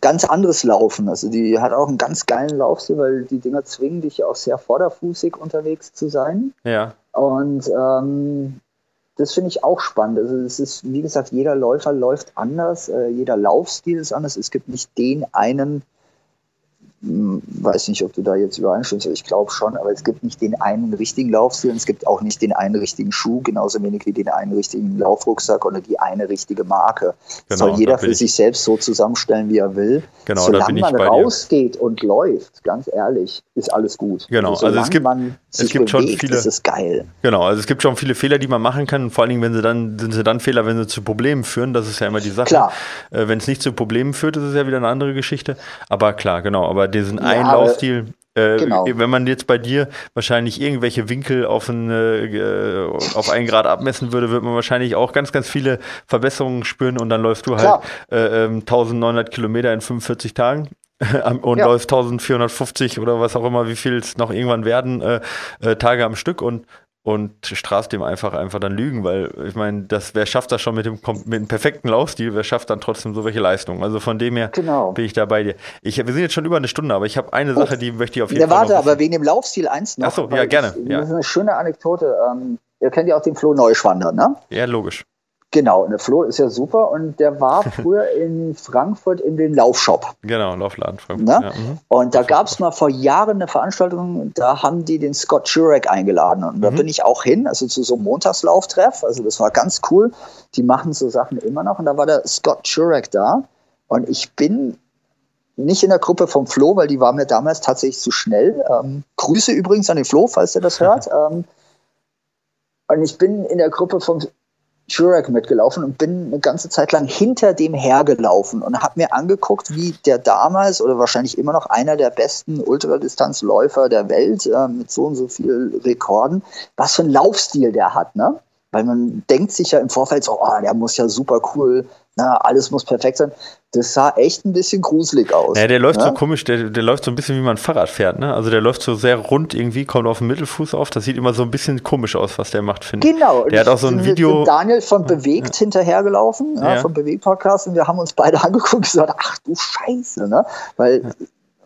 ganz anderes Laufen. Also die hat auch einen ganz geilen Laufstil, weil die Dinger zwingen dich auch sehr vorderfußig unterwegs zu sein. Ja. Und ähm, das finde ich auch spannend. Also es ist, wie gesagt, jeder Läufer läuft anders, äh, jeder Laufstil ist anders. Es gibt nicht den einen weiß nicht, ob du da jetzt übereinstimmst, ich glaube schon, aber es gibt nicht den einen richtigen Laufstil und es gibt auch nicht den einen richtigen Schuh, genauso wenig wie den einen richtigen Laufrucksack oder die eine richtige Marke. Genau, Soll jeder für sich selbst so zusammenstellen, wie er will. Genau, Solange man rausgeht dir. und läuft, ganz ehrlich, ist alles gut. Genau, also, also es gibt, es gibt bewegt, schon viele. Ist geil. Genau, also es gibt schon viele Fehler, die man machen kann. Vor allen Dingen, wenn sie dann, sind sie dann Fehler, wenn sie zu Problemen führen. Das ist ja immer die Sache. Klar. Äh, wenn es nicht zu Problemen führt, ist es ja wieder eine andere Geschichte. Aber klar, genau. Aber diesen ja, einen Laufstil, äh, genau. wenn man jetzt bei dir wahrscheinlich irgendwelche Winkel auf, ein, äh, auf einen Grad abmessen würde, würde man wahrscheinlich auch ganz, ganz viele Verbesserungen spüren und dann läufst du halt äh, 1900 ähm, Kilometer in 45 Tagen und ja. läufst 1450 oder was auch immer, wie viel es noch irgendwann werden, äh, äh, Tage am Stück und und straft dem einfach einfach dann Lügen, weil ich meine, das wer schafft das schon mit dem mit dem perfekten Laufstil, wer schafft dann trotzdem so welche Leistungen? Also von dem her genau. bin ich da bei dir. Ich, wir sind jetzt schon über eine Stunde, aber ich habe eine oh. Sache, die möchte ich auf jeden ja, Fall. Warte, aber wegen dem Laufstil eins noch. Achso, ja gerne. Ich, ja. Das ist eine schöne Anekdote. Ähm, ihr kennt ja auch den Flo Neuschwander, ne? Ja, logisch. Genau, und der Flo ist ja super und der war früher in Frankfurt in dem Laufshop. Genau, Laufladen Frankfurt. Ne? Ja, mhm. Und da gab es mal vor Jahren eine Veranstaltung, da haben die den Scott Jurek eingeladen und da mhm. bin ich auch hin, also zu so einem Montagslauftreff, also das war ganz cool. Die machen so Sachen immer noch und da war der Scott Jurek da und ich bin nicht in der Gruppe vom Flo, weil die war mir damals tatsächlich zu schnell. Ähm, Grüße übrigens an den Flo, falls er das hört. Ähm, und ich bin in der Gruppe vom Jurek mitgelaufen und bin eine ganze Zeit lang hinter dem hergelaufen und habe mir angeguckt, wie der damals oder wahrscheinlich immer noch einer der besten Ultradistanzläufer der Welt äh, mit so und so vielen Rekorden, was für einen Laufstil der hat, ne? Weil man denkt sich ja im Vorfeld so, oh, der muss ja super cool, na, alles muss perfekt sein. Das sah echt ein bisschen gruselig aus. Ja, der läuft ne? so komisch, der, der läuft so ein bisschen wie man Fahrrad fährt, ne? Also der läuft so sehr rund irgendwie, kommt auf den Mittelfuß auf. Das sieht immer so ein bisschen komisch aus, was der macht, finde ich. Genau. Der hat auch so ein Video. Daniel von Bewegt ja. hinterhergelaufen, ja, ja. vom Bewegt-Podcast, und wir haben uns beide angeguckt und gesagt, ach du Scheiße, ne? Weil ja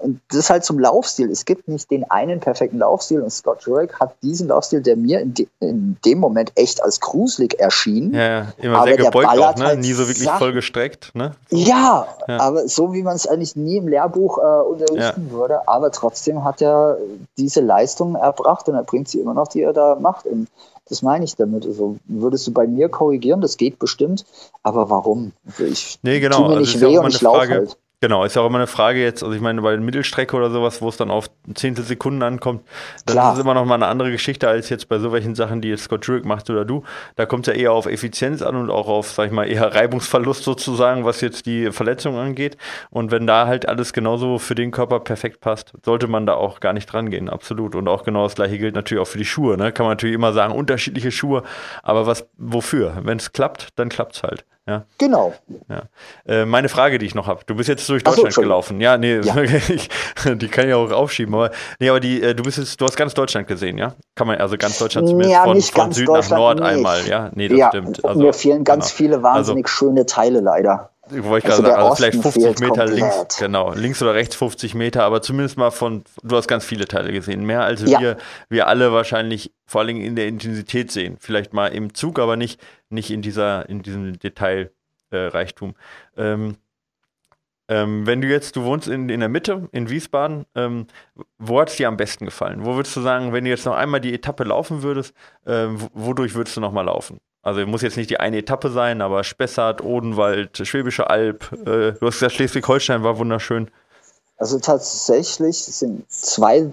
und das ist halt zum Laufstil. Es gibt nicht den einen perfekten Laufstil und Scott Jurek hat diesen Laufstil, der mir in, de, in dem Moment echt als gruselig erschien. Ja, ja. immer aber sehr gebeugt auch, ne? Halt nie so wirklich Sachen. voll gestreckt. Ne? Ja, ja, aber so wie man es eigentlich nie im Lehrbuch äh, unterrichten ja. würde. Aber trotzdem hat er diese Leistung erbracht und er bringt sie immer noch, die er da macht. Und das meine ich damit. Also würdest du bei mir korrigieren, das geht bestimmt, aber warum? Also ich nee, genau. tue mir also nicht also weh und ich laufe halt. Genau, ist ja auch immer eine Frage jetzt, also ich meine, bei der Mittelstrecke oder sowas, wo es dann auf Zehntel Sekunden ankommt, das Klar. ist immer noch mal eine andere Geschichte als jetzt bei so welchen Sachen, die jetzt Scott Jurek macht oder du. Da kommt es ja eher auf Effizienz an und auch auf, sag ich mal, eher Reibungsverlust sozusagen, was jetzt die Verletzung angeht. Und wenn da halt alles genauso für den Körper perfekt passt, sollte man da auch gar nicht dran gehen, absolut. Und auch genau das gleiche gilt natürlich auch für die Schuhe, ne? Kann man natürlich immer sagen, unterschiedliche Schuhe, aber was, wofür? Wenn es klappt, dann klappt es halt. Ja. Genau. Ja. Äh, meine Frage, die ich noch habe. Du bist jetzt durch Deutschland so, gelaufen. Ja, nee, ja. ich, die kann ich auch aufschieben. Aber nee, aber die, äh, du bist jetzt, du hast ganz Deutschland gesehen, ja? Kann man also ganz Deutschland zumindest ja, von, von Süd nach Nord nicht. einmal, ja? Nee, das ja, stimmt. Also, mir fehlen ganz genau. viele wahnsinnig also, schöne Teile leider. Wollte ich also gerade sagen, also vielleicht 50 Meter komplett. links, genau, links oder rechts 50 Meter, aber zumindest mal von, du hast ganz viele Teile gesehen, mehr als ja. wir, wir alle wahrscheinlich vor allem in der Intensität sehen. Vielleicht mal im Zug, aber nicht, nicht in dieser, in diesem Detailreichtum. Äh, ähm, ähm, wenn du jetzt, du wohnst in, in der Mitte, in Wiesbaden, ähm, wo hat es dir am besten gefallen? Wo würdest du sagen, wenn du jetzt noch einmal die Etappe laufen würdest, äh, wodurch würdest du nochmal laufen? Also muss jetzt nicht die eine Etappe sein, aber Spessart, Odenwald, Schwäbische Alb, äh, du hast gesagt, Schleswig-Holstein war wunderschön. Also tatsächlich sind zwei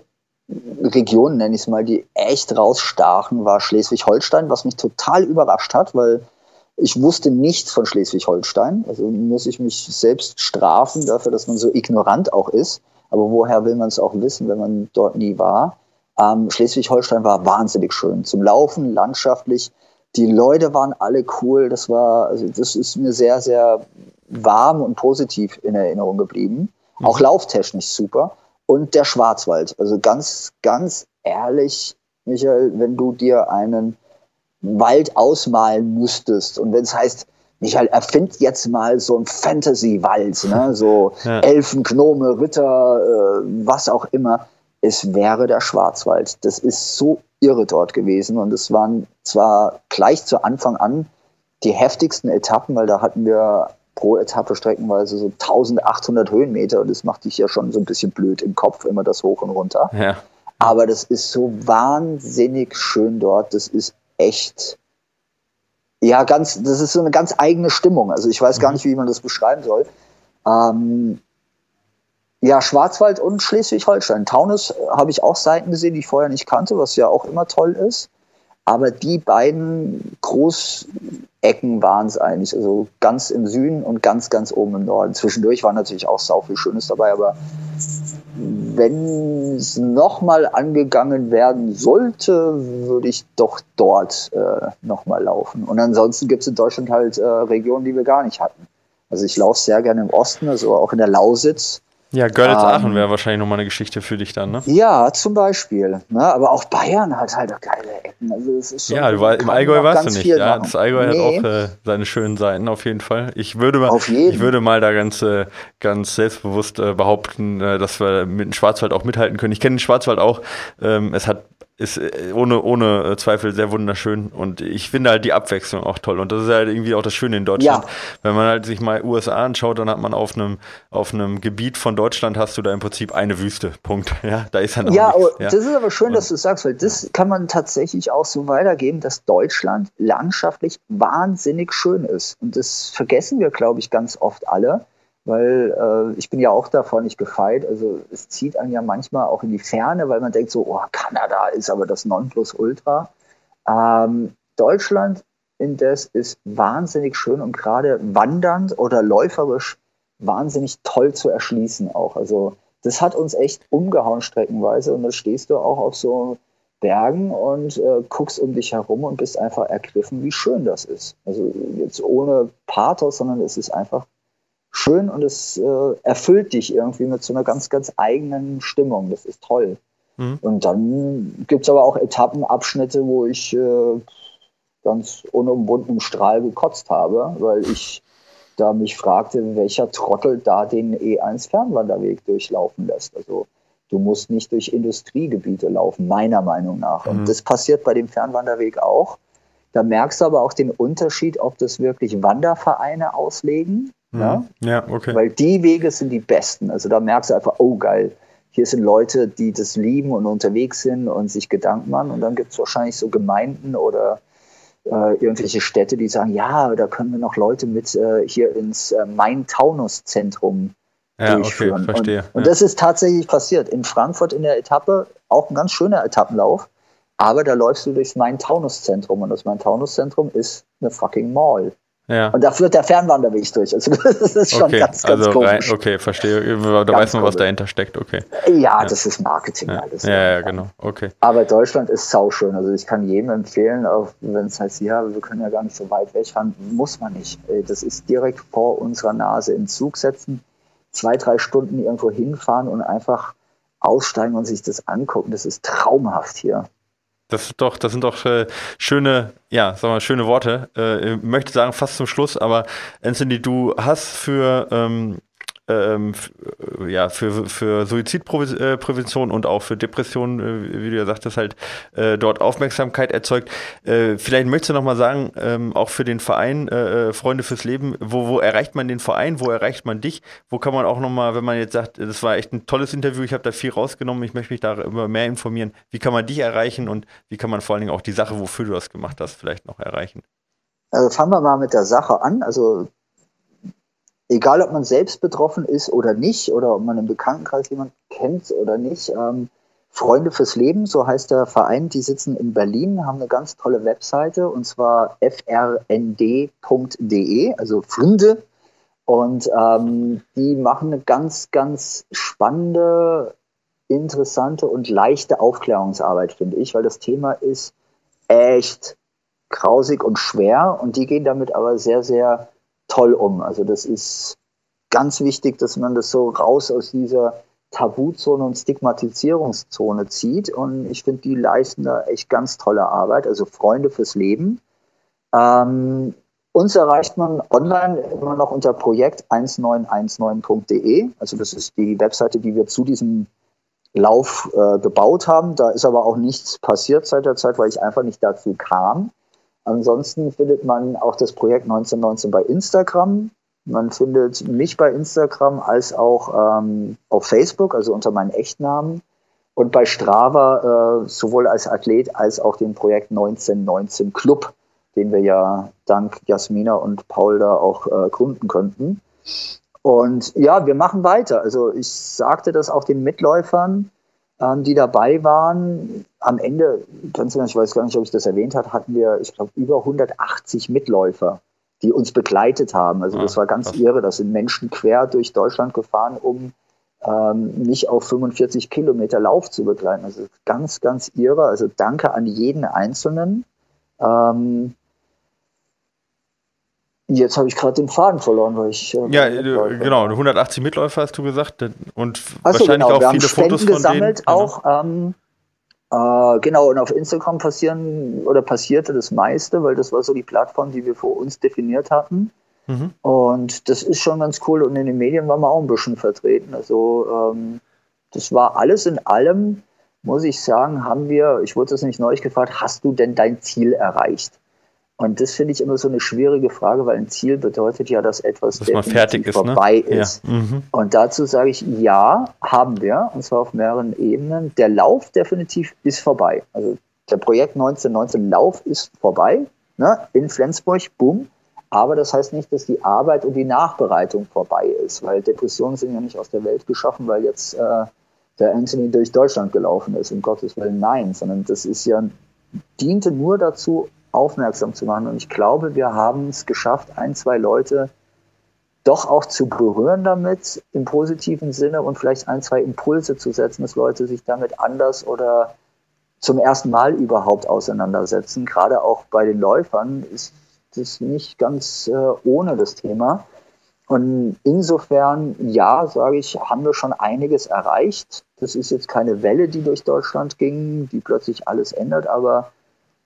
Regionen, nenne ich es mal, die echt rausstachen, war Schleswig-Holstein, was mich total überrascht hat, weil ich wusste nichts von Schleswig-Holstein. Also muss ich mich selbst strafen dafür, dass man so ignorant auch ist. Aber woher will man es auch wissen, wenn man dort nie war? Ähm, Schleswig-Holstein war wahnsinnig schön. Zum Laufen, landschaftlich. Die Leute waren alle cool. Das war, also das ist mir sehr, sehr warm und positiv in Erinnerung geblieben. Mhm. Auch lauftechnisch super. Und der Schwarzwald. Also ganz, ganz ehrlich, Michael, wenn du dir einen Wald ausmalen müsstest und wenn es heißt, Michael, erfind jetzt mal so ein Fantasy-Wald, ne? so ja. Elfen, Gnome, Ritter, äh, was auch immer. Es wäre der Schwarzwald. Das ist so irre dort gewesen. Und es waren zwar gleich zu Anfang an die heftigsten Etappen, weil da hatten wir pro Etappe streckenweise so 1800 Höhenmeter und das macht dich ja schon so ein bisschen blöd im Kopf, immer das hoch und runter. Ja. Aber das ist so wahnsinnig schön dort. Das ist echt, ja, ganz, das ist so eine ganz eigene Stimmung. Also ich weiß gar mhm. nicht, wie man das beschreiben soll. Ähm, ja, Schwarzwald und Schleswig-Holstein. Taunus habe ich auch Seiten gesehen, die ich vorher nicht kannte, was ja auch immer toll ist. Aber die beiden Großecken waren es eigentlich. Also ganz im Süden und ganz, ganz oben im Norden. Zwischendurch war natürlich auch sau viel Schönes dabei, aber wenn es nochmal angegangen werden sollte, würde ich doch dort äh, nochmal laufen. Und ansonsten gibt es in Deutschland halt äh, Regionen, die wir gar nicht hatten. Also ich laufe sehr gerne im Osten, also auch in der Lausitz. Ja, Görlitz-Aachen ähm, wäre wahrscheinlich nochmal eine Geschichte für dich dann, ne? Ja, zum Beispiel. Ne? Aber auch Bayern hat halt geile Ecken. Also es ist ja, du war, im Allgäu warst du nicht. Ja, das Allgäu nee. hat auch äh, seine schönen Seiten auf jeden Fall. Ich würde mal, ich würde mal da ganz, äh, ganz selbstbewusst äh, behaupten, äh, dass wir mit dem Schwarzwald auch mithalten können. Ich kenne den Schwarzwald auch. Ähm, es hat ist äh, ohne, ohne äh, Zweifel sehr wunderschön und ich finde halt die Abwechslung auch toll und das ist halt irgendwie auch das Schöne in Deutschland. Ja. Wenn man halt sich mal USA anschaut, dann hat man auf einem auf einem Gebiet von Deutschland hast du da im Prinzip eine Wüste. Punkt. Ja, da ist dann ja, nichts, ja, das ist aber schön, dass du sagst, weil das kann man tatsächlich auch so weitergeben, dass Deutschland landschaftlich wahnsinnig schön ist und das vergessen wir, glaube ich, ganz oft alle weil äh, ich bin ja auch davon nicht gefeit. Also es zieht einen ja manchmal auch in die Ferne, weil man denkt so, oh, Kanada ist aber das Nonplusultra. Ähm, Deutschland indes ist wahnsinnig schön und gerade wandernd oder läuferisch wahnsinnig toll zu erschließen auch. Also das hat uns echt umgehauen streckenweise und da stehst du auch auf so Bergen und äh, guckst um dich herum und bist einfach ergriffen, wie schön das ist. Also jetzt ohne Pathos, sondern es ist einfach schön und es äh, erfüllt dich irgendwie mit so einer ganz, ganz eigenen Stimmung. Das ist toll. Mhm. Und dann gibt es aber auch Etappenabschnitte, wo ich äh, ganz unumwunden im Strahl gekotzt habe, weil ich da mich fragte, welcher Trottel da den E1-Fernwanderweg durchlaufen lässt. Also du musst nicht durch Industriegebiete laufen, meiner Meinung nach. Und mhm. das passiert bei dem Fernwanderweg auch. Da merkst du aber auch den Unterschied, ob das wirklich Wandervereine auslegen. Mhm. Ja? ja, okay. Weil die Wege sind die besten. Also da merkst du einfach, oh geil, hier sind Leute, die das lieben und unterwegs sind und sich Gedanken machen. Und dann gibt es wahrscheinlich so Gemeinden oder äh, irgendwelche Städte, die sagen, ja, da können wir noch Leute mit äh, hier ins äh, Main-Taunus-Zentrum ja, durchführen. Okay, verstehe. Und, und das ist tatsächlich passiert. In Frankfurt in der Etappe, auch ein ganz schöner Etappenlauf, aber da läufst du durchs Main-Taunus-Zentrum und das Main-Taunus-Zentrum ist eine fucking Mall. Ja. Und da führt der Fernwanderweg durch. Also das ist schon okay, ganz, ganz also komisch. Rein, okay, verstehe. Da ganz weiß man, was dahinter steckt. Okay. Ja, ja. das ist Marketing ja. alles. Ja, ja, genau. Okay. Aber Deutschland ist sauschön. Also ich kann jedem empfehlen, wenn es heißt, ja, wir können ja gar nicht so weit wegfahren, muss man nicht. Das ist direkt vor unserer Nase in Zug setzen, zwei, drei Stunden irgendwo hinfahren und einfach aussteigen und sich das angucken. Das ist traumhaft hier. Das ist doch, das sind doch äh, schöne, ja, sagen wir schöne Worte. Äh, ich möchte sagen, fast zum Schluss, aber Anthony, du hast für ähm, ähm, äh, ja, für, für Suizidprävention und auch für Depressionen, äh, wie du ja sagtest, halt äh, dort Aufmerksamkeit erzeugt. Äh, vielleicht möchtest du noch mal sagen, ähm, auch für den Verein äh, äh, Freunde fürs Leben, wo, wo erreicht man den Verein, wo erreicht man dich? Wo kann man auch noch mal, wenn man jetzt sagt, das war echt ein tolles Interview, ich habe da viel rausgenommen, ich möchte mich da immer mehr informieren. Wie kann man dich erreichen und wie kann man vor allen Dingen auch die Sache, wofür du das gemacht hast, vielleicht noch erreichen? Also fangen wir mal mit der Sache an. Also egal ob man selbst betroffen ist oder nicht, oder ob man im Bekanntenkreis jemanden kennt oder nicht, ähm, Freunde fürs Leben, so heißt der Verein, die sitzen in Berlin, haben eine ganz tolle Webseite und zwar frnd.de, also Freunde. Und ähm, die machen eine ganz, ganz spannende, interessante und leichte Aufklärungsarbeit, finde ich, weil das Thema ist echt grausig und schwer und die gehen damit aber sehr, sehr toll um. Also das ist ganz wichtig, dass man das so raus aus dieser Tabuzone und Stigmatisierungszone zieht. Und ich finde, die leisten da echt ganz tolle Arbeit. Also Freunde fürs Leben. Ähm, uns erreicht man online immer noch unter projekt 1919.de. Also das ist die Webseite, die wir zu diesem Lauf äh, gebaut haben. Da ist aber auch nichts passiert seit der Zeit, weil ich einfach nicht dazu kam. Ansonsten findet man auch das Projekt 1919 bei Instagram. Man findet mich bei Instagram als auch ähm, auf Facebook, also unter meinem Echtnamen. Und bei Strava äh, sowohl als Athlet als auch den Projekt 1919 Club, den wir ja dank Jasmina und Paul da auch äh, gründen könnten. Und ja, wir machen weiter. Also ich sagte das auch den Mitläufern, ähm, die dabei waren. Am Ende, ganz ich weiß gar nicht, ob ich das erwähnt habe, hatten wir, ich glaube, über 180 Mitläufer, die uns begleitet haben. Also das ah, war ganz irre. Das sind Menschen quer durch Deutschland gefahren, um ähm, mich auf 45 Kilometer Lauf zu begleiten. Also ganz, ganz irre. Also danke an jeden Einzelnen. Ähm, Jetzt habe ich gerade den Faden verloren, weil ich. Äh, ja, genau, 180 Mitläufer hast du gesagt und Achso, wahrscheinlich genau. auch viele Fotos von gesammelt denen. Auch, ähm, äh, genau, und auf Instagram passieren oder passierte das meiste, weil das war so die Plattform, die wir für uns definiert hatten. Mhm. Und das ist schon ganz cool. Und in den Medien waren wir auch ein bisschen vertreten. Also ähm, das war alles in allem, muss ich sagen, haben wir, ich wurde das nicht neulich gefragt, hast du denn dein Ziel erreicht? Und das finde ich immer so eine schwierige Frage, weil ein Ziel bedeutet ja, dass etwas dass fertig ist, ne? vorbei ne? ist. Ja. Mhm. Und dazu sage ich, ja, haben wir, und zwar auf mehreren Ebenen. Der Lauf definitiv ist vorbei. Also der Projekt 1919 Lauf ist vorbei, ne? in Flensburg, boom. Aber das heißt nicht, dass die Arbeit und die Nachbereitung vorbei ist, weil Depressionen sind ja nicht aus der Welt geschaffen, weil jetzt äh, der Anthony durch Deutschland gelaufen ist, um Gottes Willen nein, sondern das ist ja, diente nur dazu, aufmerksam zu machen. Und ich glaube, wir haben es geschafft, ein, zwei Leute doch auch zu berühren damit im positiven Sinne und vielleicht ein, zwei Impulse zu setzen, dass Leute sich damit anders oder zum ersten Mal überhaupt auseinandersetzen. Gerade auch bei den Läufern ist das nicht ganz äh, ohne das Thema. Und insofern, ja, sage ich, haben wir schon einiges erreicht. Das ist jetzt keine Welle, die durch Deutschland ging, die plötzlich alles ändert, aber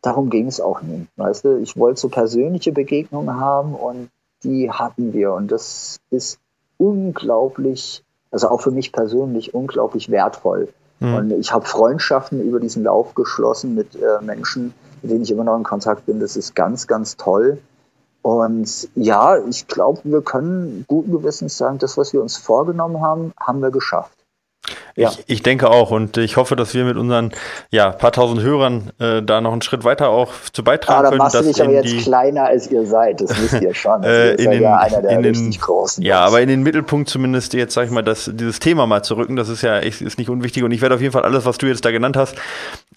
darum ging es auch nie. Weißt du, ich wollte so persönliche Begegnungen haben und die hatten wir. Und das ist unglaublich, also auch für mich persönlich unglaublich wertvoll. Mhm. Und ich habe Freundschaften über diesen Lauf geschlossen mit äh, Menschen, mit denen ich immer noch in Kontakt bin. Das ist ganz, ganz toll. Und ja, ich glaube, wir können guten Gewissens sagen, das, was wir uns vorgenommen haben, haben wir geschafft. Ja. Ich, ich, denke auch und ich hoffe, dass wir mit unseren ja, paar tausend Hörern äh, da noch einen Schritt weiter auch zu beitragen ah, können. machst du dich aber jetzt kleiner als ihr seid, das wisst ihr schon. Äh, in den, ja einer der den, richtig großen. Ja, aber in den Mittelpunkt zumindest jetzt, sag ich mal, das, dieses Thema mal zu rücken, das ist ja echt, ist nicht unwichtig und ich werde auf jeden Fall alles, was du jetzt da genannt hast,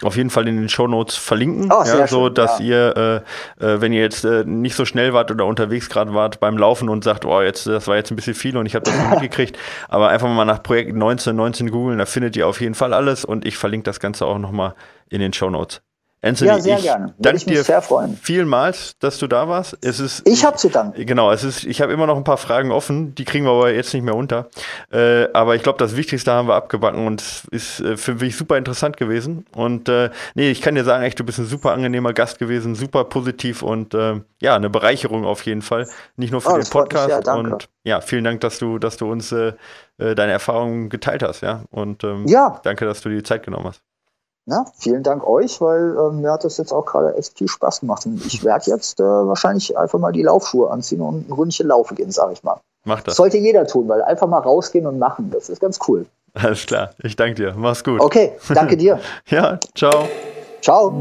auf jeden Fall in den Show Notes verlinken, oh, ja, so schön, dass ihr, äh, äh, wenn ihr jetzt äh, nicht so schnell wart oder unterwegs gerade wart beim Laufen und sagt, oh, jetzt, das war jetzt ein bisschen viel und ich habe das nicht mitgekriegt, aber einfach mal nach Projekt 1919 googeln, da findet ihr auf jeden Fall alles und ich verlinke das Ganze auch nochmal in den Show Notes. Anthony, ja, sehr ich gerne. danke ich dir sehr freuen. vielmals, dass du da warst. Es ist, ich habe zu danken. Genau, es ist, ich habe immer noch ein paar Fragen offen, die kriegen wir aber jetzt nicht mehr unter. Äh, aber ich glaube, das Wichtigste haben wir abgebacken und es ist äh, für mich super interessant gewesen. Und äh, nee, ich kann dir sagen, echt, du bist ein super angenehmer Gast gewesen, super positiv und äh, ja, eine Bereicherung auf jeden Fall. Nicht nur für oh, den Podcast. Sehr, und ja, vielen Dank, dass du, dass du uns äh, äh, deine Erfahrungen geteilt hast, ja. Und ähm, ja. danke, dass du dir die Zeit genommen hast. Na, vielen Dank euch, weil ähm, mir hat das jetzt auch gerade echt viel Spaß gemacht. Und ich werde jetzt äh, wahrscheinlich einfach mal die Laufschuhe anziehen und ein Ründchen laufen gehen, sage ich mal. Mach das. das. Sollte jeder tun, weil einfach mal rausgehen und machen, das ist ganz cool. Alles klar, ich danke dir. Mach's gut. Okay, danke dir. ja, ciao. Ciao.